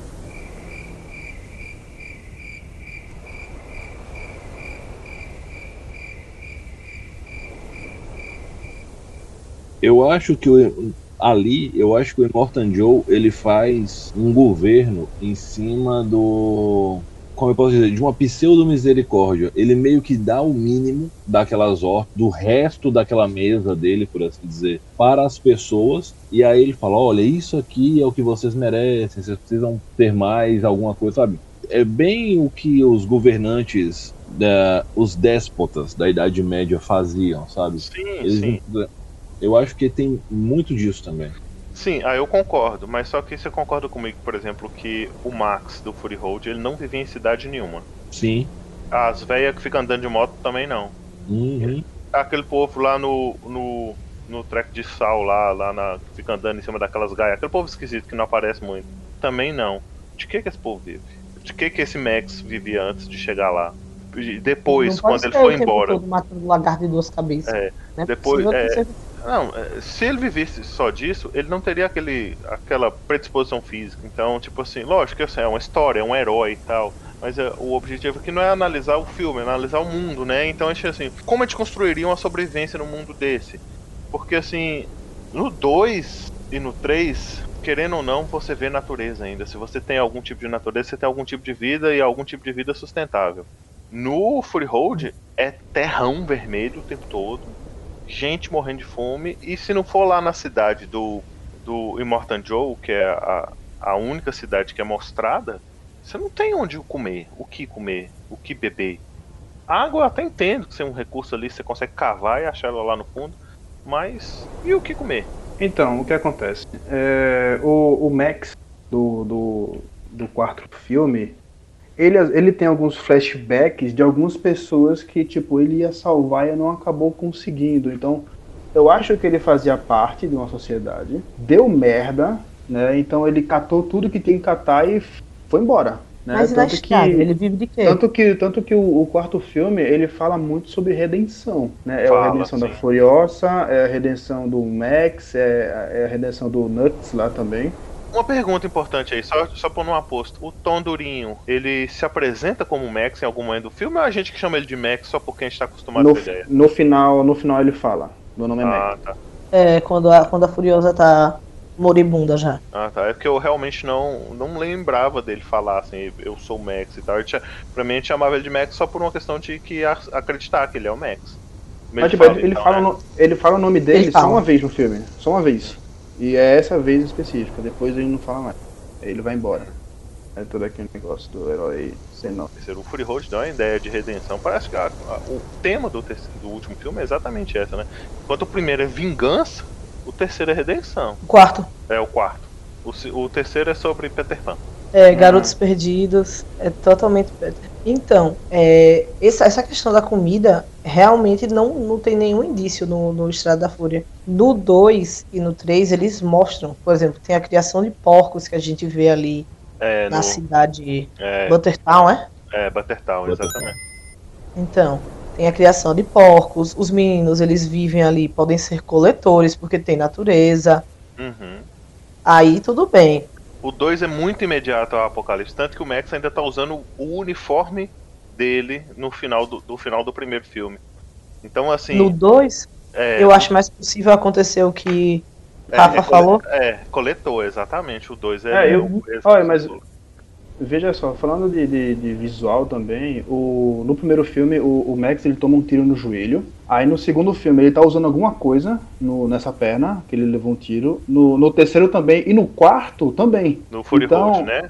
Eu acho que o- ali, eu acho que o Immortan Joe ele faz um governo em cima do. Como eu posso dizer? De uma pseudo-misericórdia. Ele meio que dá o mínimo daquelas ordens, do resto daquela mesa dele, por assim dizer, para as pessoas. E aí ele fala: olha, isso aqui é o que vocês merecem, vocês precisam ter mais alguma coisa, sabe? É bem o que os governantes, da, os déspotas da Idade Média faziam, sabe? Sim, Eles sim. Eu acho que tem muito disso também. Sim, aí eu concordo. Mas só que você concorda comigo, por exemplo, que o Max do Fury Road ele não vivia em cidade nenhuma. Sim. As velhas que ficam andando de moto também não. Uhum. Aquele povo lá no. no. no treco de sal lá, lá na. que fica andando em cima daquelas gaias. Aquele povo esquisito que não aparece muito. Também não. De que que esse povo vive? De que que esse Max vivia antes de chegar lá? E Depois, quando ele foi o tempo embora. todo matando lagarto de duas cabeças. É, Não é depois- é, Não, é, se ele vivesse só disso, ele não teria aquele, aquela predisposição física. Então, tipo assim, lógico que assim, é uma história, é um herói e tal. Mas é, o objetivo aqui não é analisar o filme, é analisar o mundo, né? Então, a assim, como a gente construiria uma sobrevivência num mundo desse? Porque, assim, no 2 e no 3, querendo ou não, você vê natureza ainda. Se você tem algum tipo de natureza, você tem algum tipo de vida e algum tipo de vida sustentável. No Road, é terrão vermelho o tempo todo gente morrendo de fome. E se não for lá na cidade do, do Immortan Joe, que é a, a única cidade que é mostrada, você não tem onde comer, o que comer, o que beber. Água eu até entendo que ser um recurso ali, você consegue cavar e achar ela lá no fundo. Mas e o que comer? Então, o que acontece? É, o, o Max do, do, do quarto filme, ele, ele tem alguns flashbacks de algumas pessoas que, tipo, ele ia salvar e não acabou conseguindo. Então, eu acho que ele fazia parte de uma sociedade, deu merda, né? Então ele catou tudo que tinha que catar e foi embora. Né? Mas tanto que, ele vive de quê? tanto que, tanto que o, o quarto filme ele fala muito sobre redenção, né? É Fala, a redenção da sim. Furiosa, é a redenção do Max, é, é a redenção do Nuts lá também. Uma pergunta importante aí, só, só por um aposto. O Tom Durinho, ele se apresenta como Max em algum momento do filme ou é a gente que chama ele de Max só porque a gente tá acostumado No, com a ideia? no final, no final ele fala, meu nome é Ah, Max. tá. É, quando a, quando a Furiosa tá moribunda já. Ah, tá. É porque eu realmente não, não lembrava dele falar assim, eu sou o Max e tal. Eu tinha, pra mim, a gente chamava ele de Max só por uma questão de que a- acreditar que ele é o Max. Mas, tipo, ele, ele então, fala né? no- ele fala o nome dele Ele só fala. uma vez no filme. Só uma vez. E é essa vez específica. Depois ele não fala mais. Aí ele vai embora. É todo aquele negócio do herói sem nome. terceiro. O Fury Road dá uma ideia de redenção. Parece que a- a- o tema do, terceiro- do último filme é exatamente essa, né? Enquanto o primeiro é vingança, o terceiro é redenção. O quarto. É o quarto. O, o terceiro é sobre Peter Pan. É, Garotos Perdidos. É totalmente. Então, é, essa, essa questão da comida realmente não, não tem nenhum indício no, no Estrada da Fúria. No 2 e no 3, eles mostram, por exemplo, tem a criação de porcos que a gente vê ali É, na no, cidade é, Buttertown, é? é Buttertown, exatamente. Então, tem a criação de porcos, os meninos, eles vivem ali, podem ser coletores, porque tem natureza. Uhum. Aí tudo bem. O 2 é muito imediato ao apocalipse, tanto que o Max ainda tá usando o uniforme dele no final do, do final do primeiro filme. Então, assim. No 2, é, eu acho mais possível acontecer o que é, Rafa é falou. É, coletou, exatamente. O 2 é. É, eu- o- olha, mas- Veja só, falando de, de- de visual também, o, no primeiro filme o, o Max ele toma um tiro no joelho. Aí no segundo filme ele tá usando alguma coisa no, nessa perna, que ele levou um tiro. No, no terceiro também. E no quarto também. No Fury Então, Road, né?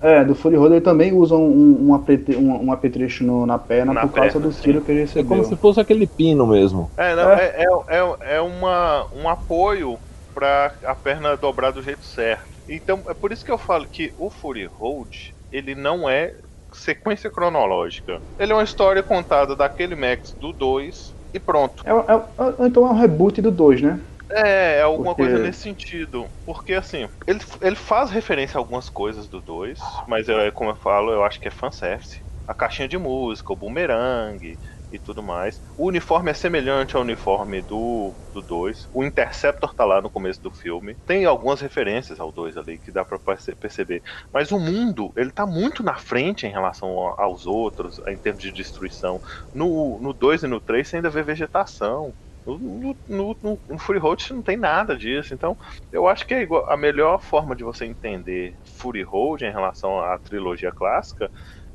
É, do Fury Road ele também usa um, um, um, um apetrecho no- na perna Na por causa perna, do sim. tiro que ele É recebeu. como se fosse aquele pino mesmo. É, não, é, é, é, é uma, um apoio pra a perna dobrar do jeito certo. Então, é por isso que eu falo que o Fury Road, ele não é sequência cronológica. Ele é uma história contada daquele Max do 2 e pronto. É, é- é- então é um reboot do 2, né? É, é alguma Porque- coisa nesse sentido. Porque assim, ele, ele faz referência a algumas coisas do 2, mas eu, como eu falo, eu acho que é fanservice. A caixinha de música, o boomerang e tudo mais. O uniforme é semelhante ao uniforme do 2. o Interceptor tá lá no começo do filme. Tem algumas referências ao 2 ali que dá pra perce- perceber. Mas o mundo, ele tá muito na frente em relação aos outros, em termos de destruição. No 2 e no 3 você ainda vê vegetação. No, no, no, no- no Fury Road não tem nada disso. Então, eu acho que é igual, a melhor forma de você entender Fury Road em relação à trilogia clássica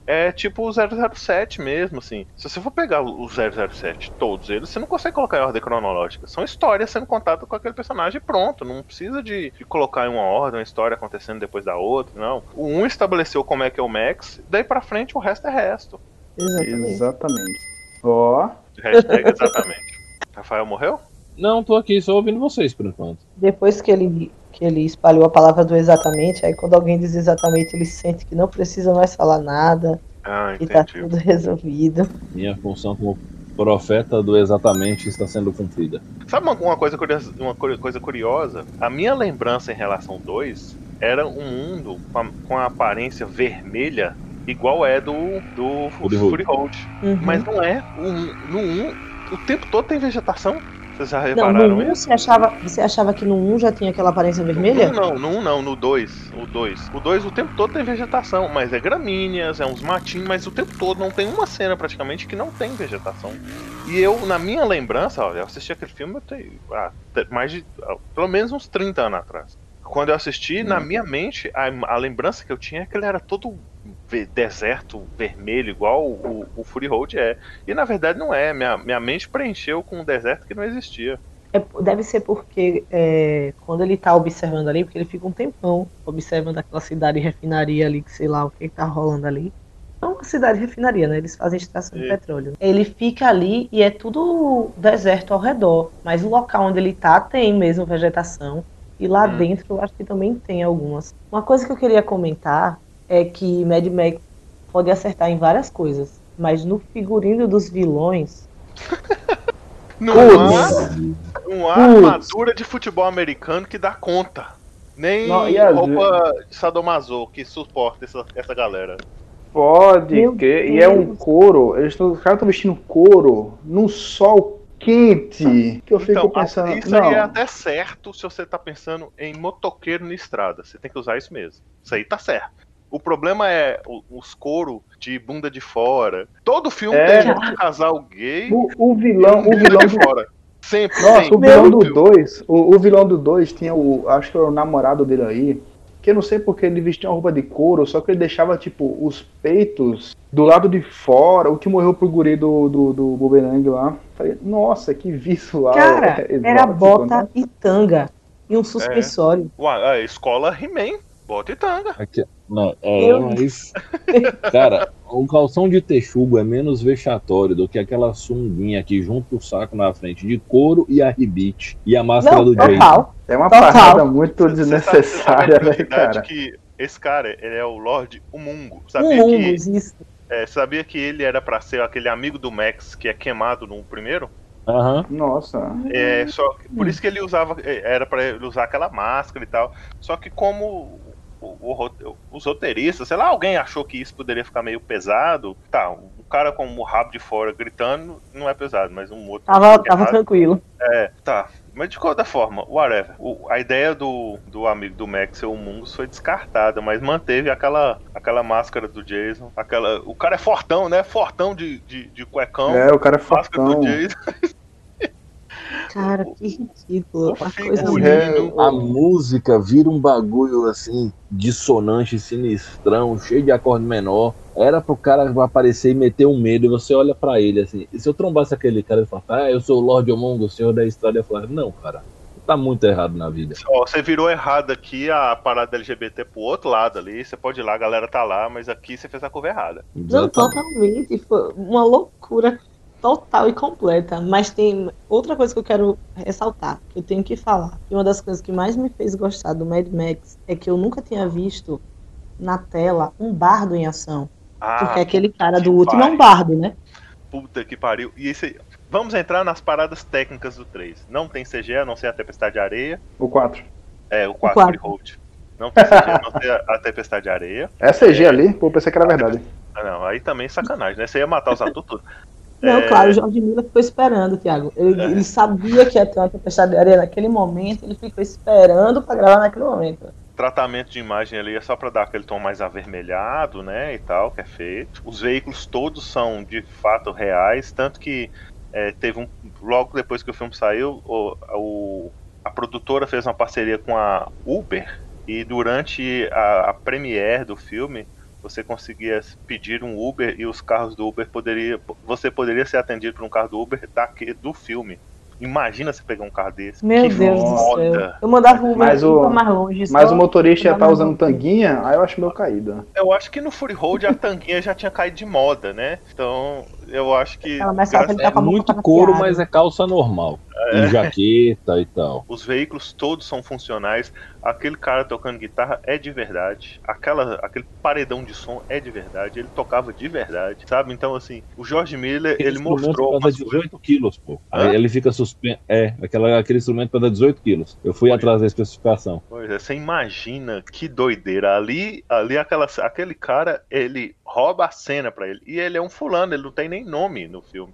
é tipo o 007 mesmo, assim. Se você for pegar o 007, todos eles, você não consegue colocar em ordem cronológica. São histórias sendo contadas com aquele personagem pronto. Não precisa de, de colocar em uma ordem, uma história acontecendo depois da outra, não. O um estabeleceu como é que é o Max, daí pra frente o resto é resto. Exatamente. Exatamente. Ó. Hashtag exatamente. Rafael morreu? Não, tô aqui só ouvindo vocês por enquanto. Depois que ele, que ele espalhou a palavra do exatamente, aí quando alguém diz exatamente, ele sente que não precisa mais falar nada, Ah, que tá entendi. tudo resolvido. Minha função como profeta do exatamente está sendo cumprida. Sabe uma, uma coisa curiosa, uma coisa curiosa? A minha lembrança em relação ao 2 era um mundo com a, com a aparência vermelha igual é do, do Fury Road. Uhum. Mas não é. O, um- no 1, o tempo todo tem vegetação. Vocês já Não, repararam no 1 isso? você achava, você achava que no 1 já tinha aquela aparência vermelha? No 1 não, no 1 não, no 2. O 2. O 2 o tempo todo tem vegetação, mas é gramíneas, é uns matinhos, mas o tempo todo não tem uma cena praticamente que não tem vegetação. E eu, na minha lembrança, ó, eu assisti aquele filme eu tenho, ah, mais de. ah, pelo menos uns 30 anos atrás. Quando eu assisti, na minha mente, a, a lembrança que eu tinha é que ele era todo deserto, vermelho, igual o, o Fury Road é. E na verdade não é. Minha, minha mente preencheu com um deserto que não existia. É, deve ser porque é, quando ele tá observando ali, porque ele fica um tempão observando aquela cidade refinaria ali, que sei lá o que, que tá rolando ali. É uma cidade refinaria, né? Eles fazem extração de É. petróleo. Ele fica ali e é tudo deserto ao redor. Mas o local onde ele tá tem mesmo vegetação. E lá Hum. dentro eu acho que também tem algumas. Uma coisa que eu queria comentar é que Mad Max pode acertar em várias coisas. Mas no figurino dos vilões, Não há, não há Putz. armadura de futebol americano que dá conta. Nem Não, e roupa de sadomaso que suporta essa, essa galera. Pode Meu crer. E é um couro. Eles tão, os caras estão vestindo couro num sol quente. Que eu fico Então, pensando. isso não, aí é até certo se você tá pensando em motoqueiro na estrada. Você tem que usar isso mesmo. Isso aí tá certo. O problema é o- os couro de bunda de fora. Todo filme É. tem um casal gay o, o vilão, o vilão de do, fora. Sempre Nossa, tem. o vilão do 2, o, o vilão do 2 tinha o. Acho que era o namorado dele aí. Que eu não sei porque ele vestia uma roupa de couro, só que ele deixava, tipo, os peitos do lado de fora, o que morreu pro guri do, do, do Boomerang lá. Falei, nossa, que visual. Cara, exótico, era né? bota e tanga. E um suspensório. Ué, a escola He-Man, bota e tanga. Aqui, não, é, Eu- mas. Cara, o calção de texugo é menos vexatório do que aquela sunguinha que junta o saco na frente de couro e a ribite e a máscara Não, do Jason. total. É uma Total. parada muito desnecessária, né, cara? que esse cara, ele é o Lorde Humungo. Um Sabia mundo, que isso. é, sabia que ele era pra ser aquele amigo do Max que é queimado no primeiro? Aham. Nossa. É, só por isso que ele usava, é, era pra ele usar aquela máscara e tal. Só que como o- o os roteiristas, sei lá, alguém achou que isso poderia ficar meio pesado. Tá, um cara com o rabo de fora gritando não é pesado, mas um outro. Tava, tava tranquilo. É, tá. Mas de qualquer forma, whatever. O- a ideia do, do amigo do Max ser o Mungus foi descartada, mas manteve aquela, aquela máscara do Jason. Aquela, o cara é fortão, né? Fortão de, de, de cuecão. É, o cara é máscara fortão. do Jason. Cara, que ridículo. Uma figurino. coisa. É, A música vira um bagulho assim, dissonante, sinistrão, cheio de acorde menor. Era pro cara aparecer e meter um medo, e você olha pra ele assim. E se eu trombasse aquele cara e falasse, ah, eu sou o Lorde Omongo, o senhor da estrada, eu falaria, não, cara, tá muito errado na vida. Ó, você virou errado aqui a parada LGBT pro outro lado ali. Você pode ir lá, a galera tá lá, mas aqui você fez a curva errada. Não, totalmente. Foi uma loucura total e completa. Mas tem outra coisa que eu quero ressaltar, que eu tenho que falar. E uma das coisas que mais me fez gostar do Mad Max é que eu nunca tinha visto na tela um bardo em ação. Ah, Porque aquele cara do último é um bardo, né? puta que pariu. E aí. Vamos entrar nas paradas técnicas do 3. Não tem CG, a não ser a Tempestade de Areia. O 4. É, o 4 quatro. Freehold. Não tem CG, a não ser a, a Tempestade de Areia. É CG ali? Pô, pensei que era verdade. Ah, não, aí também é sacanagem, né? Você ia matar os atores. Não, É. claro, o Jorge Miller ficou esperando, Thiago. Ele, ele sabia que ia ter uma tempestade de areia naquele momento, ele ficou esperando pra gravar naquele momento. tratamento de imagem ali é só pra dar aquele tom mais avermelhado, né, e tal, que é feito. Os veículos todos são de fato reais, tanto que é, teve um logo depois que o filme saiu, o, o- a produtora fez uma parceria com a Uber e durante a, a premiere do filme você conseguia pedir um Uber e os carros do Uber poderia você poderia ser atendido por um carro do Uber daqui, do filme. Imagina você pegar um carro desse. Meu que Deus do foda. céu. Eu mandava Uber Mas o- pra mais longe. Mas o motorista ia estar mais usando tanguinha, aí eu acho meio caído. Eu acho que no Fury Road a tanguinha já tinha caído de moda, né? Então eu acho que Ela ele É tá boca muito couro, piada. mas é calça normal. E jaqueta e tal. os veículos todos são funcionais. Aquele cara tocando guitarra é de verdade. Aquela, aquele paredão de som é de verdade. Ele tocava de verdade, sabe? Então assim, o Jorge Miller ele mostrou coisas. 18 quilos, pô. Aí ele fica suspenso. É, aquela, aquele instrumento pesa 18 quilos. Eu fui Foi. atrás da especificação. Pois é, você imagina que doideira. Ali, ali aquela, aquele cara, ele rouba a cena pra ele. E ele é um fulano, ele não tem nem nome no filme.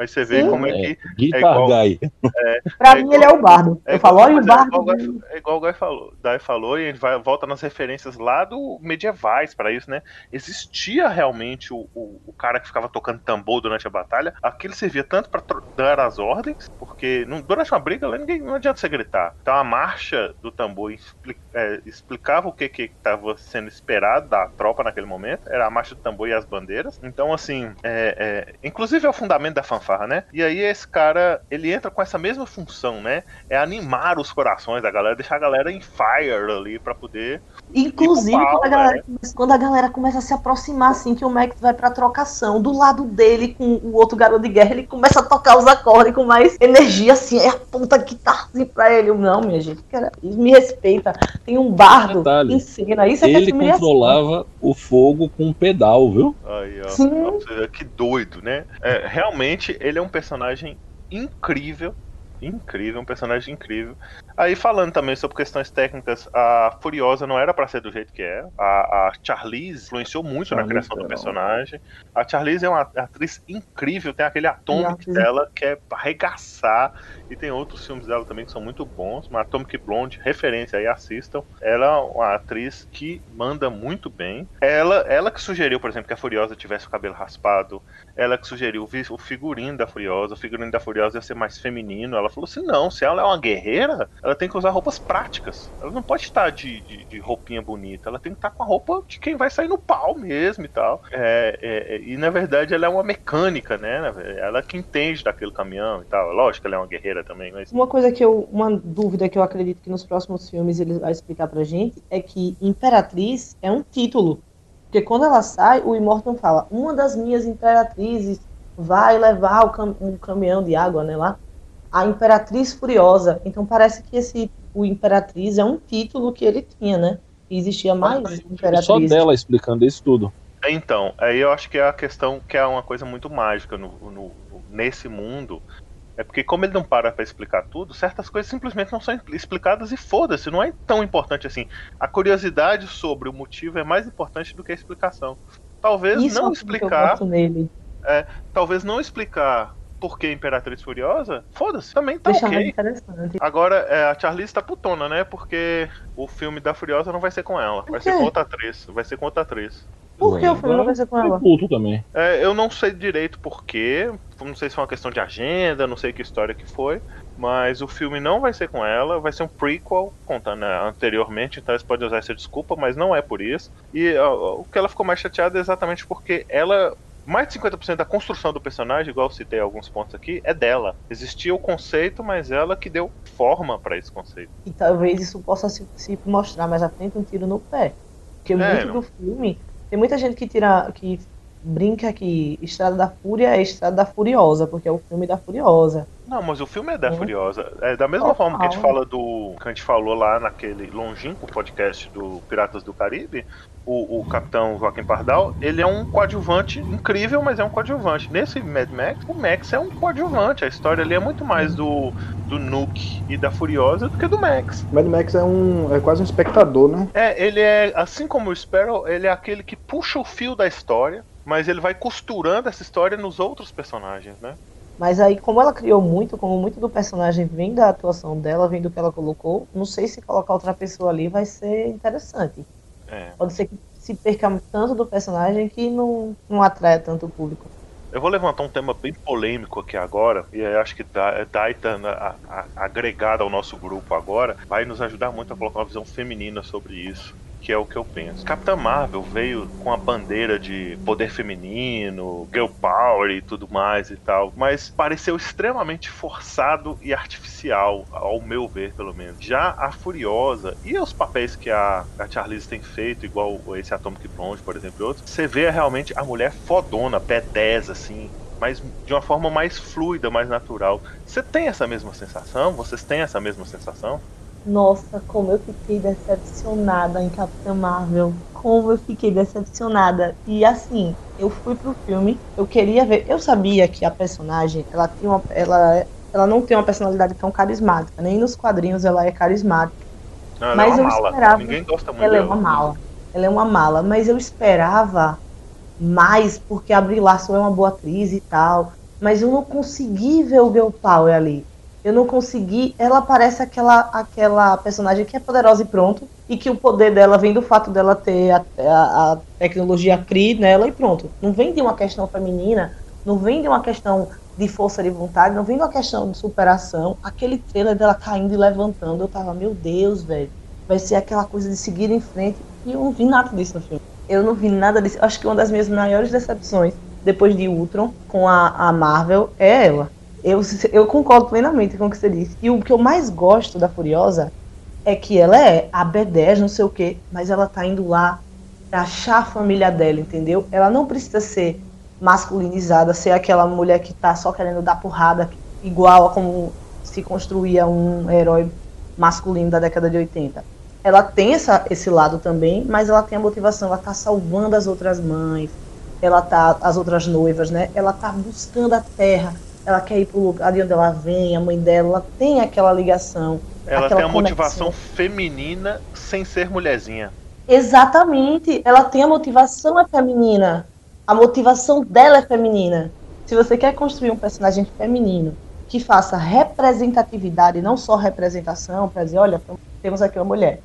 Mas você vê Sim. como é É, que Guitar igual- Guy. Pra É mim, ele é o bardo. É eu falo, olha o bardo. É igual, o Guy- é igual falou, Guy falou e a gente vai, volta nas referências lá do medievais para isso, né? Existia realmente o, o, o cara que ficava tocando tambor durante a batalha. Aquilo servia tanto para dar as ordens, porque não- durante uma briga lá ninguém, não adianta você gritar. Então a marcha do tambor expli- é, explicava o que que estava sendo esperado da tropa naquele momento. Era a marcha do tambor e as bandeiras. Então assim, é, é, inclusive é o fundamento da fanfarra, né? E aí esse cara, ele entra com essa mesma função, né? É animar os corações da galera, deixar a galera em fire ali pra poder. Inclusive, quando, a galera, né? começa- quando a galera começa a se aproximar, assim, que o Max vai pra trocação, do lado dele, com o outro garoto de guerra, ele começa a tocar os acordes com mais energia, assim, aí aponta a guitarra assim pra ele. Não, minha gente, cara, me respeita. Tem um bardo Detalhe, em cena. Isso é que é Ele ação. controlava o fogo com um pedal, viu? Aí, ó. Sim. Ó, que doido, né? É, realmente, ele é um personagem incrível. Incrível, um personagem incrível. Aí falando também sobre questões técnicas, a Furiosa não era para ser do jeito que é. A, a Charlize influenciou muito Charlize na criação do personagem. A Charlize é uma atriz incrível, tem aquele Atomic dela que é arregaçar. E tem outros filmes dela também que são muito bons. Mas Atomic Blonde, referência aí, assistam. Ela é uma atriz que manda muito bem. Ela, ela que sugeriu, por exemplo, que a Furiosa tivesse o cabelo raspado. Ela que sugeriu o figurino da Furiosa. O figurino da Furiosa ia ser mais feminino. Ela falou assim: não, se ela é uma guerreira, ela tem que usar roupas práticas. Ela não pode estar de, de, de roupinha bonita. Ela tem que estar com a roupa de quem vai sair no pau mesmo e tal. É, é, é, e na verdade ela é uma mecânica, né? Ela que entende daquele caminhão e tal. Lógico que ela é uma guerreira também, mas. Uma coisa que eu. Uma dúvida que eu acredito que nos próximos filmes ele vai explicar pra gente é que Imperatriz é um título. Porque quando ela sai, o Immortan fala: uma das minhas imperatrizes vai levar o cam um caminhão de água, né? Lá a Imperatriz Furiosa. Então parece que esse o Imperatriz é um título que ele tinha, né? E existia mais Mas, Imperatriz. Só dela explicando isso tudo. Então, aí eu acho que é a questão que é uma coisa muito mágica no, no nesse mundo. É porque como ele não para para explicar tudo, certas coisas simplesmente não são explicadas e foda-se, não é tão importante assim. A curiosidade sobre o motivo é mais importante do que a explicação. Talvez Isso não é explicar. É, talvez não explicar por que Imperatriz Furiosa, foda-se, também tá Deixa ok. Agora, é, a Charlize tá putona, né? Porque o filme da Furiosa não vai ser com ela. Vai ser com outra atriz. Vai ser com outra atriz. Por que o filme não vai ser com ela? Puto também. É, eu não sei direito por quê. Não sei se foi uma questão de agenda, não sei que história que foi. Mas o filme não vai ser com ela, vai ser um prequel, contando né, anteriormente, então eles podem usar essa desculpa, mas não é por isso. E ó, o que ela ficou mais chateada é exatamente porque ela mais de 50% da construção do personagem, igual eu citei alguns pontos aqui, é dela. Existia o conceito, mas ela que deu forma para esse conceito. E talvez isso possa se, se, mostrar mais à frente um tiro no pé. Porque é, muito não. do filme. Tem muita gente que tira. que brinca que Estrada da Fúria é Estrada da Furiosa, porque é o filme da Furiosa. Não, mas o filme é da é. Furiosa. É da mesma forma que a gente fala do. que a gente falou lá naquele longínquo podcast do Piratas do Caribe, o, o Capitão Joaquim Pardal, ele é um coadjuvante incrível, mas é um coadjuvante. Nesse Mad Max, o Max é um coadjuvante. A história ali é muito mais do, do Nuke e da Furiosa do que do Max. Mad Max é um é quase um espectador, né? É, ele é, assim como o Sparrow, ele é aquele que puxa o fio da história, mas ele vai costurando essa história nos outros personagens, né? Mas aí, como ela criou muito, como muito do personagem vem da atuação dela, vem do que ela colocou, não sei se colocar outra pessoa ali vai ser interessante. É. Pode ser que se perca tanto do personagem que não, não atrai tanto o público. Eu vou levantar um tema bem polêmico aqui agora, e acho que Daita, agregada ao nosso grupo agora, vai nos ajudar muito a colocar uma visão feminina sobre isso que é o que eu penso. Capitã Marvel veio com a bandeira de poder feminino, girl power e tudo mais e tal, mas pareceu extremamente forçado e artificial, ao meu ver, pelo menos. Já a Furiosa e os papéis que a, a Charlize tem feito, igual esse Atomic Blonde, por exemplo, e outros, você vê realmente a mulher fodona, B10, assim, mas de uma forma mais fluida, mais natural. Você tem essa mesma sensação? Vocês têm essa mesma sensação? Nossa, como eu fiquei decepcionada em Capitã Marvel. Como eu fiquei decepcionada. E assim, eu fui pro filme, eu queria ver. Eu sabia que a personagem, ela tinha uma, ela, ela não tem uma personalidade tão carismática. Nem nos quadrinhos ela é carismática. Não, mas é eu mala. esperava. Ninguém gosta muito ela é dela. é uma mala. Ela é uma mala, mas eu esperava mais, porque a Brie Larson é uma boa atriz e tal. Mas eu não consegui ver o Girl Power ali eu não consegui. Ela parece aquela, aquela personagem que é poderosa e pronto, e que o poder dela vem do fato dela ter a, a, a tecnologia CRI nela e pronto. Não vem de uma questão feminina, não vem de uma questão de força de vontade, não vem de uma questão de superação. Aquele trailer dela caindo e levantando, eu tava, meu Deus, velho, vai ser aquela coisa de seguir em frente. E eu não vi nada disso no filme. Eu não vi nada disso. Acho que uma das minhas maiores decepções depois de Ultron com a, a Marvel é ela eu, eu concordo plenamente com o que você disse. E o que eu mais gosto da Furiosa é que ela é a B10, não sei o quê, mas ela tá indo lá pra achar a família dela, entendeu? Ela não precisa ser masculinizada, ser aquela mulher que tá só querendo dar porrada, igual a como se construía um herói masculino da década de 80. Ela tem essa, esse lado também, mas ela tem a motivação, ela tá salvando as outras mães, ela tá, as outras noivas, né? Ela tá buscando a terra, ela quer ir pro lugar de onde ela vem, a mãe dela, ela tem aquela ligação. Ela aquela tem a conexão. motivação feminina sem ser mulherzinha. Exatamente, ela tem a motivação é feminina. A motivação dela é feminina. Se você quer construir um personagem feminino que faça representatividade, não só representação, para dizer, olha, temos aqui uma mulher.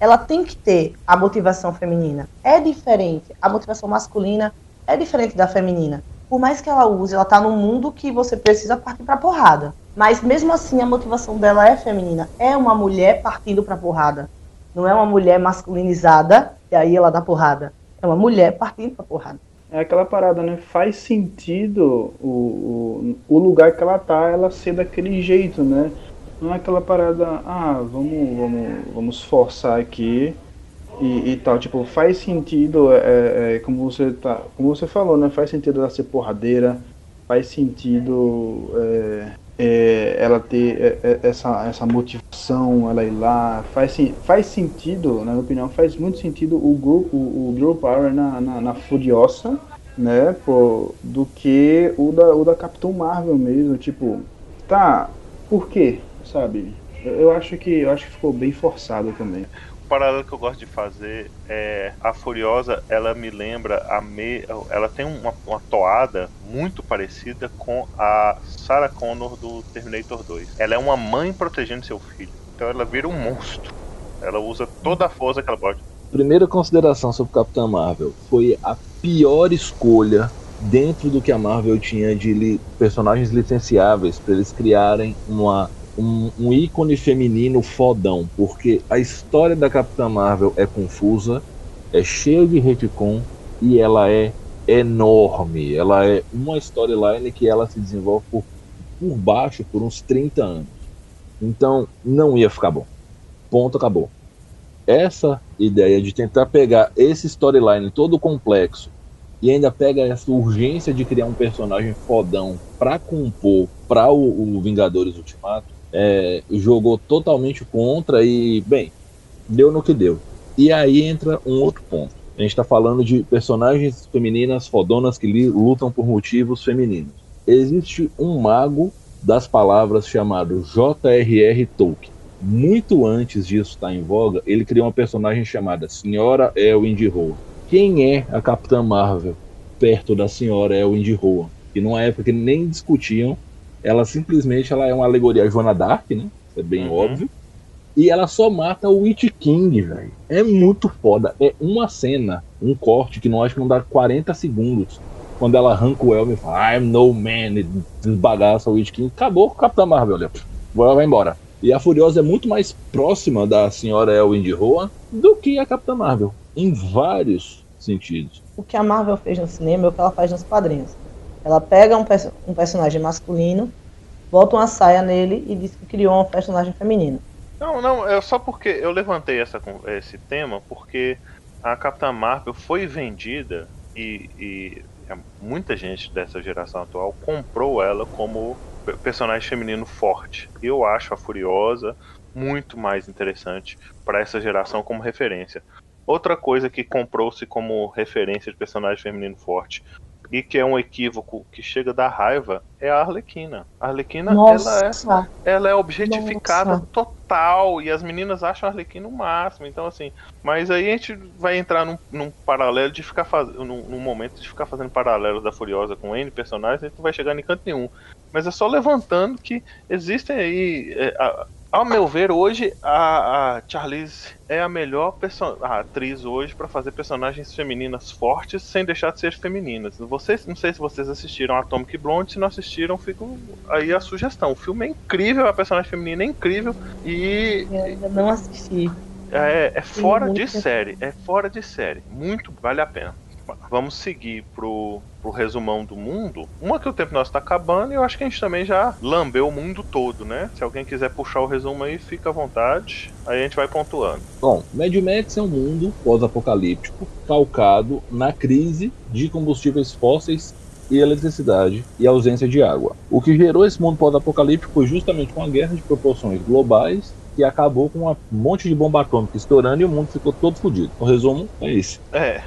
Ela tem que ter a motivação feminina. É diferente. A motivação masculina é diferente da feminina. Por mais que ela use, ela tá num mundo que você precisa partir pra porrada. Mas mesmo assim, a motivação dela é feminina. É uma mulher partindo pra porrada. Não é uma mulher masculinizada e aí ela dá porrada. É uma mulher partindo pra porrada. É aquela parada, né? Faz sentido o, o, o lugar que ela tá, ela ser daquele jeito, né? Não é aquela parada, ah, vamos, vamos, vamos forçar aqui e, e tal. Tipo, faz sentido, é, é, como, você tá, como você falou, né? Faz sentido ela ser porradeira, faz sentido é, é, ela ter é, é, essa, essa motivação, ela ir lá. Faz, faz sentido, na minha opinião, faz muito sentido o grupo, o Girl Power na, na, na Furiosa, né? Pô, do que o da, o da Capitão Marvel mesmo. Tipo, tá, por quê? Sabe? Eu, eu acho que eu acho que ficou bem forçado também. O paralelo que eu gosto de fazer é a Furiosa, ela me lembra a me, ela tem uma, uma toada muito parecida com a Sarah Connor do Terminator 2. Ela é uma mãe protegendo seu filho. Então ela vira um monstro. Ela usa toda a força que ela pode. Primeira consideração sobre Capitã Marvel foi a pior escolha dentro do que a Marvel tinha de li- personagens licenciáveis para eles criarem uma, um, um ícone feminino fodão, porque a história da Capitã Marvel é confusa, é cheia de retcon e ela é enorme. Ela é uma storyline que ela se desenvolve por, por baixo por uns 30 anos. Então não ia ficar bom. Ponto, acabou essa ideia de tentar pegar esse storyline todo complexo e ainda pega essa urgência de criar um personagem fodão pra compor pra o, o Vingadores Ultimato, é, jogou totalmente contra e, bem, deu no que deu. E aí entra um outro ponto. A gente tá falando de personagens femininas fodonas que lutam por motivos femininos. Existe um mago das palavras chamado J.R.R. Tolkien muito antes disso estar em voga, ele criou uma personagem chamada Senhora Elwin Roa. Quem é a Capitã Marvel perto da Senhora Elwin Roa? Que numa época que nem discutiam, ela simplesmente ela é uma alegoria a Joana Dark, né? Isso é bem Uhum. óbvio. E ela só mata o Witch King, velho. É muito foda. É uma cena, um corte que não acho que não dá 40 segundos. Quando ela arranca o Elwin e fala, I'm no man, e desbagaça o Witch King. Acabou com o Capitã Marvel, olha. Vai vai embora. E a Furiosa é muito mais próxima da senhora Elwin de Roa do que a Capitã Marvel, em vários sentidos. O que a Marvel fez no cinema é o que ela faz nos quadrinhos. Ela pega um, perso- um personagem masculino, bota uma saia nele e diz que criou um personagem feminino. Não, não, é só porque eu levantei essa, esse tema porque a Capitã Marvel foi vendida e, e é, muita gente dessa geração atual comprou ela como pe- personagem feminino forte. Eu acho a Furiosa muito mais interessante para essa geração como referência. Outra coisa que comprou-se como referência de personagem feminino forte e que é um equívoco que chega da raiva é a Arlequina. A Arlequina, ela é ela é objetificada Nossa. total e as meninas acham a Arlequina o máximo. Então, assim, mas aí a gente vai entrar num, num paralelo de ficar fazendo. Num, num momento de ficar fazendo paralelos da Furiosa com N personagens, a gente não vai chegar em canto nenhum. Mas é só levantando que existem aí. é, a- ao meu ver, hoje a, a Charlize é a melhor a atriz hoje para fazer personagens femininas fortes sem deixar de ser femininas. Vocês, não sei se vocês assistiram Atomic Blonde, se não assistiram, fica aí a sugestão. O filme é incrível, a personagem feminina é incrível e eu ainda não assisti. é, é fora de série, é fora de série, muito vale a pena. Vamos seguir pro, pro resumão do mundo. Uma que o tempo nosso tá acabando e eu acho que a gente também já lambeu o mundo todo, né? Se alguém quiser puxar o resumo aí, fica à vontade. Aí a gente vai pontuando. Bom, Mad Max é um mundo pós-apocalíptico calcado na crise de combustíveis fósseis e eletricidade e ausência de água. O que gerou esse mundo pós-apocalíptico foi justamente uma guerra de proporções globais que acabou com um monte de bomba atômica estourando e o mundo ficou todo fodido. O resumo é esse. É.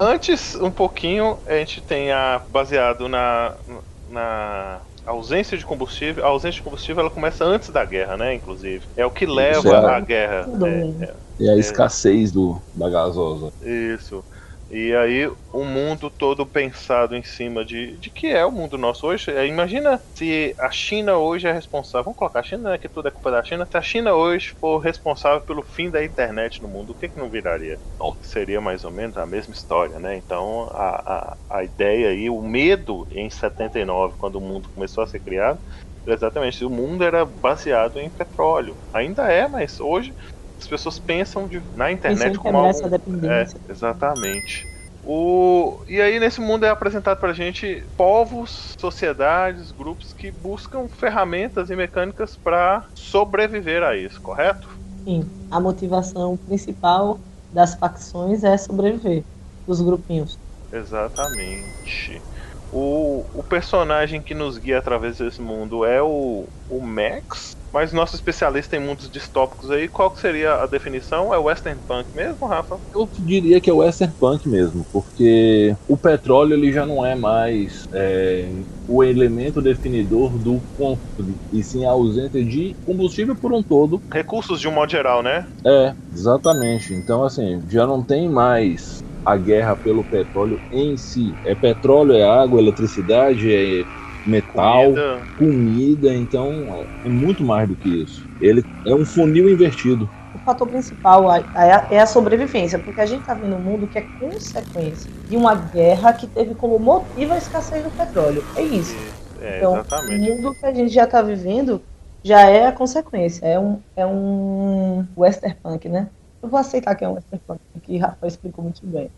Antes, um pouquinho, a gente tem a. baseado na. na ausência de combustível, a ausência de combustível ela começa antes da guerra, né? Inclusive. É o que leva é- à guerra. Tudo É, bem. é. E a escassez do, da gasosa. Isso. E aí o mundo todo pensado em cima de, de que é o mundo nosso hoje. É, Imagina se a China hoje é responsável. Vamos colocar a China, né, que tudo é culpa da China. Se a China hoje for responsável pelo fim da internet no mundo, o que, que não viraria? Bom, seria mais ou menos a mesma história, né? Então a, a, a ideia aí, o medo em 79, quando o mundo começou a ser criado, exatamente, o mundo era baseado em petróleo. Ainda é, mas hoje as pessoas pensam de- na internet como algo essa dependência. é, exatamente. O... E aí nesse mundo é apresentado pra gente povos, sociedades, grupos que buscam ferramentas e mecânicas pra sobreviver a isso, correto? Sim, a motivação principal das facções é sobreviver, dos grupinhos. Exatamente. O, o personagem que nos guia através desse mundo é o, o Max, mas nosso especialista em mundos distópicos aí, qual seria a definição? É o Western Punk mesmo, Rafa? Eu diria que é Western Punk mesmo, porque o petróleo ele já não é mais é, o elemento definidor do conflito, e sim a ausência de combustível por um todo. Recursos de um modo geral, né? É, exatamente. Então, assim, já não tem mais a guerra pelo petróleo em si. É petróleo, é água, é eletricidade, é metal, Comida. comida, então é muito mais do que isso. Ele é um funil invertido. O fator principal é a sobrevivência, porque a gente está vendo um mundo que é consequência de uma guerra que teve como motivo a escassez do petróleo. É isso. É, Então, exatamente. O mundo que a gente já está vivendo já é a consequência. É um, é um western punk, né? Eu vou aceitar que é um western punk, que Rafa explicou muito bem.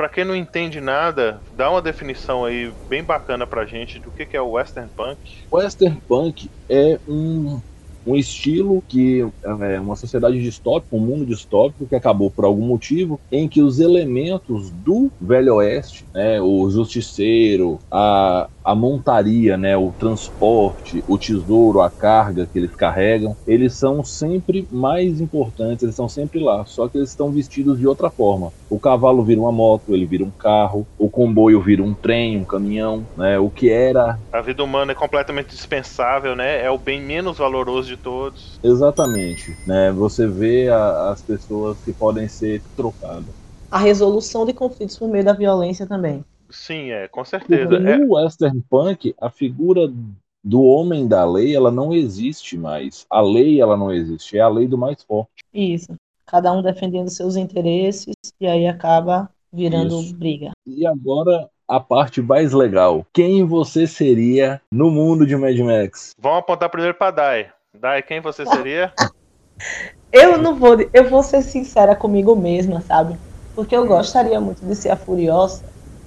Pra quem não entende nada, dá uma definição aí bem bacana pra gente do que, que é o Western Punk. Western Punk é um, um estilo que é uma sociedade distópica, um mundo distópico que acabou por algum motivo em que os elementos do Velho Oeste, né, o justiceiro, a, a montaria, né, o transporte, o tesouro, a carga que eles carregam, eles são sempre mais importantes, eles estão sempre lá, só que eles estão vestidos de outra forma. O cavalo vira uma moto, ele vira um carro, o comboio vira um trem, um caminhão, né, o que era A vida humana é completamente dispensável, né? É o bem menos valoroso de todos. Exatamente, né? Você vê a- as pessoas que podem ser trocadas. A resolução de conflitos por meio da violência também. Sim, é, com Porque certeza. É, no Western Punk, a figura do homem da lei, ela não existe mais. A lei, ela não existe. É a lei do mais forte. Isso. Cada um defendendo seus interesses e aí acaba virando Isso. briga. E agora, a parte mais legal. Quem você seria no mundo de Mad Max? vamos apontar primeiro pra Dai. Dai, quem você seria? Eu não vou, eu vou ser sincera comigo mesma, sabe? Porque eu gostaria muito de ser a Furiosa,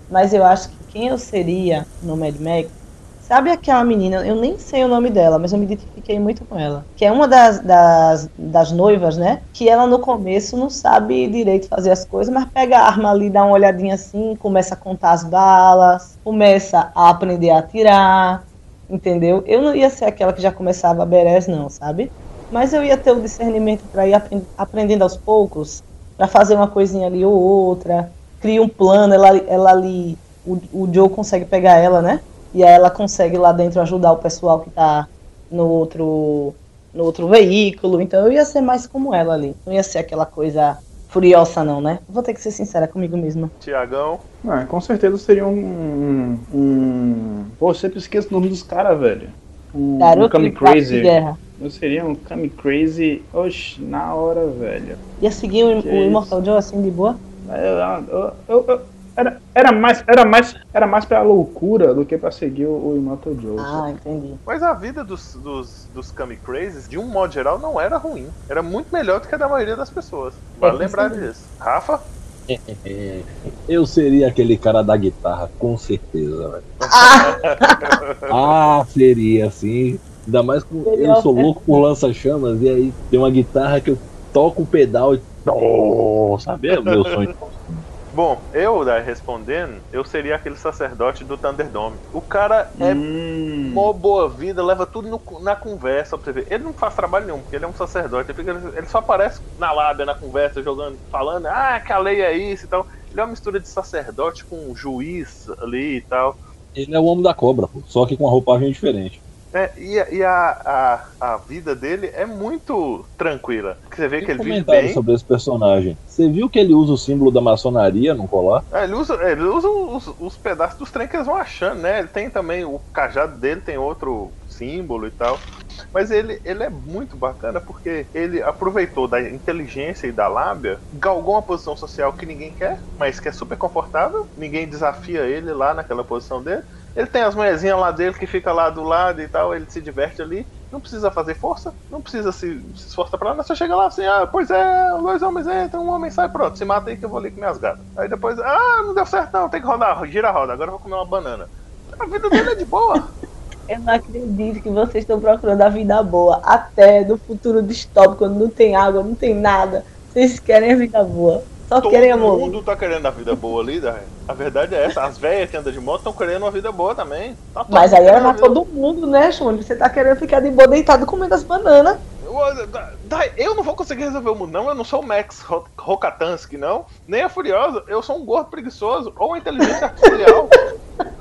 mas eu acho que quem eu seria no Mad Max, sabe aquela menina, eu nem sei o nome dela, mas eu me identifiquei muito com ela, que é uma das, das, das noivas, né? Que ela no começo não sabe direito fazer as coisas, mas pega a arma ali, dá uma olhadinha assim, começa a contar as balas, começa a aprender a atirar, entendeu? Eu não ia ser aquela que já começava a berés, não, sabe? Mas eu ia ter o discernimento para ir apren- aprendendo aos poucos, para fazer uma coisinha ali ou outra, cria um plano, ela, ela ali, o, o Joe consegue pegar ela, né? E aí ela consegue lá dentro ajudar o pessoal que tá no outro, no outro veículo. Então eu ia ser mais como ela ali. Não ia ser aquela coisa furiosa, não, né? Vou ter que ser sincera comigo mesma. Tiagão. Ah, com certeza seria um. um... Pô, eu sempre esqueço o nome dos caras, velho. Um, um Kami Crazy. guerra. Eu seria um Kami Crazy. Oxe, na hora, velho. Ia seguir o, o isso. Immortal Joe assim de boa? Eu, eu- eu- eu- era, era, mais, era, mais, era mais pra loucura do que pra seguir o, o Immortal Joe. Ah, entendi. Mas a vida dos, dos, dos Kami Crazes, de um modo geral, não era ruim. Era muito melhor do que a da maioria das pessoas. Vale É, lembrar sim. disso. Rafa? Eu seria aquele cara da guitarra, com certeza, velho. Ah, Ah, seria assim. Ainda mais com. Seria Eu sou louco por lança-chamas, e aí tem uma guitarra que eu toco o pedal e. Oh, sabe? É o meu sonho. Bom, eu, Dai, respondendo, eu seria aquele sacerdote do Thunderdome. O cara é Hum. mó boa vida, leva tudo no- na conversa pra você ver. Ele não faz trabalho nenhum, porque ele é um sacerdote. Ele, fica- ele só aparece na lábia, na conversa, jogando, falando, ah, que a lei é isso e tal. Ele é uma mistura de sacerdote com juiz ali e tal. Ele é o homem da cobra, pô, só que com uma roupagem diferente. É, e e a, a, a vida dele é muito tranquila. Você vê que Tem ele vive bem. sobre esse personagem. Você viu que ele usa o símbolo da maçonaria no colar? É, ele usa, ele usa os, os pedaços dos trem que eles vão achando, né? Ele tem também o cajado dele, tem outro símbolo e tal. Mas ele, ele é muito bacana porque ele aproveitou da inteligência e da lábia, galgou uma posição social que ninguém quer, mas que é super confortável. Ninguém desafia ele lá naquela posição dele. Ele tem as mulherzinhas lá dele que fica lá do lado e tal, ele se diverte ali. Não precisa fazer força, não precisa se, se esforçar pra nada. Você chega lá assim, ah, pois é, dois homens entram, um homem sai, pronto, se mata aí que eu vou ali com minhas gatas. Aí depois, ah, não deu certo não, tem que rodar, gira a roda, agora eu vou comer uma banana. A vida dele é de boa. Eu não acredito que vocês estão procurando a vida boa. Até no futuro distópico, quando não tem água, não tem nada. Vocês querem a vida boa. Só Todo querem amor. mundo tá querendo a vida boa ali, né? a verdade é essa. As velhas que andam de moto estão querendo uma vida boa também. Tá todo Mas aí era pra todo mundo, né, Júnior? Você tá querendo ficar de boa deitado comendo as bananas. Eu- da- da- Eu não vou conseguir resolver o mundo, não. Eu não sou o Max Ro- Rokatansky, não. Nem a Furiosa. Eu sou um gordo preguiçoso ou inteligência artificial.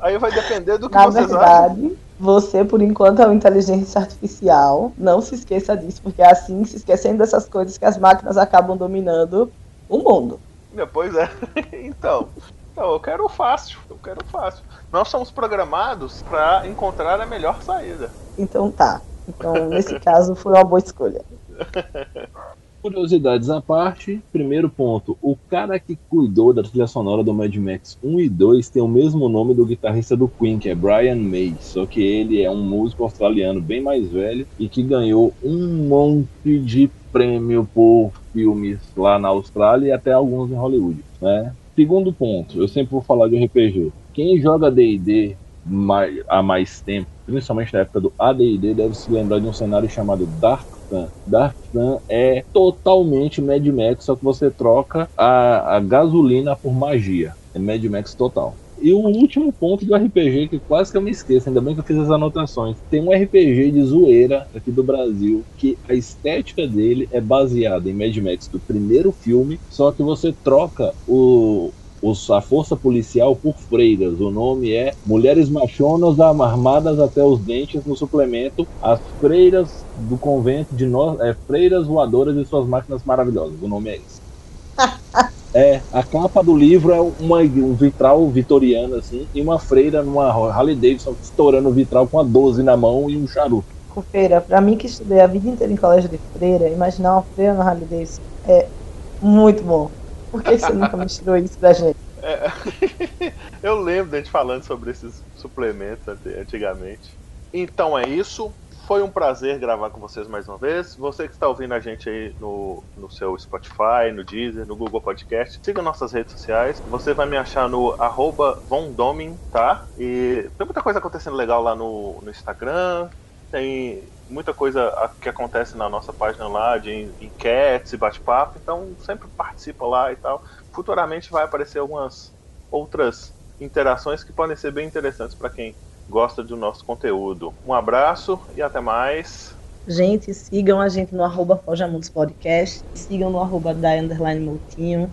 Aí vai depender do que Na vocês acham. verdade, você, por enquanto, é uma inteligência artificial. Não se esqueça disso, porque é assim, se esquecendo dessas coisas, que as máquinas acabam dominando o mundo. Depois é. Então. Então, eu quero o fácil. Eu quero o fácil. Nós somos programados pra encontrar a melhor saída. Então tá. Então, nesse caso, foi uma boa escolha. Curiosidades à parte, primeiro ponto, o cara que cuidou da trilha sonora do Mad Max 1 e 2 tem o mesmo nome do guitarrista do Queen, que é Brian May, só que ele é um músico australiano bem mais velho e que ganhou um monte de prêmio por filmes lá na Austrália e até alguns em Hollywood, né? Segundo ponto, eu sempre vou falar de RPG. Quem joga D&D há mais tempo, principalmente na época do AD&D, deve se lembrar de um cenário chamado Dark Sun. Dark Sun é totalmente Mad Max, só que você troca a, a gasolina por magia. É Mad Max total. E o último ponto do RPG, que quase que eu me esqueço, ainda bem que eu fiz as anotações. Tem um RPG de zoeira aqui do Brasil, que a estética dele é baseada em Mad Max do primeiro filme, só que você troca o, os- a força policial por freiras. O nome é Mulheres Machonas Armadas até os Dentes no suplemento As Freiras do Convento de nós, é, Freiras Voadoras e Suas Máquinas Maravilhosas. O nome é esse. É, a capa do livro é uma, um vitral vitoriano, assim, e uma freira numa Harley Davidson estourando o vitral com a 12 na mão e um charuto. Feira, pra mim que estudei a vida inteira em colégio de freira, imaginar uma freira no Harley Davidson é muito bom. Por que você nunca mostrou isso pra gente? É, eu lembro da gente falando sobre esses suplementos antigamente. Então é isso. Foi um prazer gravar com vocês mais uma vez. Você que está ouvindo a gente aí no, no seu Spotify, no Deezer, no Google Podcast, siga nossas redes sociais. Você vai me achar no vondomin, tá? E tem muita coisa acontecendo legal lá no, no Instagram. Tem muita coisa que acontece na nossa página lá de enquetes e bate-papo. Então sempre participa lá e tal. Futuramente vai aparecer algumas outras interações que podem ser bem interessantes para quem gosta do nosso conteúdo. Um abraço e até mais. Gente, sigam a gente no arroba Forjamundos Podcast, sigam no arroba da underline Moutinho.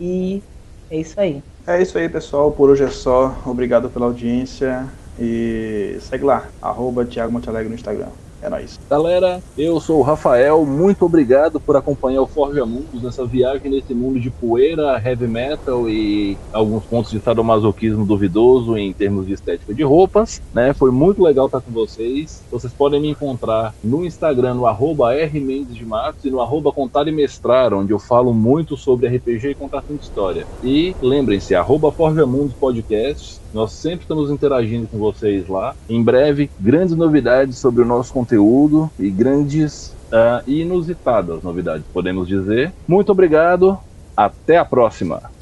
E é isso aí. É isso aí, pessoal. Por hoje é só. Obrigado pela audiência. E segue lá, arroba Thiago Montalegre no Instagram. É nóis. Galera, eu sou o Rafael, muito obrigado por acompanhar o Forja Mundos nessa viagem nesse mundo de poeira, heavy metal e alguns pontos de sadomasoquismo duvidoso em termos de estética de roupas, né? Foi muito legal estar com vocês. Vocês podem me encontrar no Instagram, no arroba R Mendes de Matos e no arroba Contar e Mestrar, onde eu falo muito sobre RPG e contação de história. E lembrem-se, arroba Forja Mundos Podcast, nós sempre estamos interagindo com vocês lá. Em breve, grandes novidades sobre o nosso conteúdo e grandes e inusitadas novidades, podemos dizer. Muito obrigado. Até a próxima.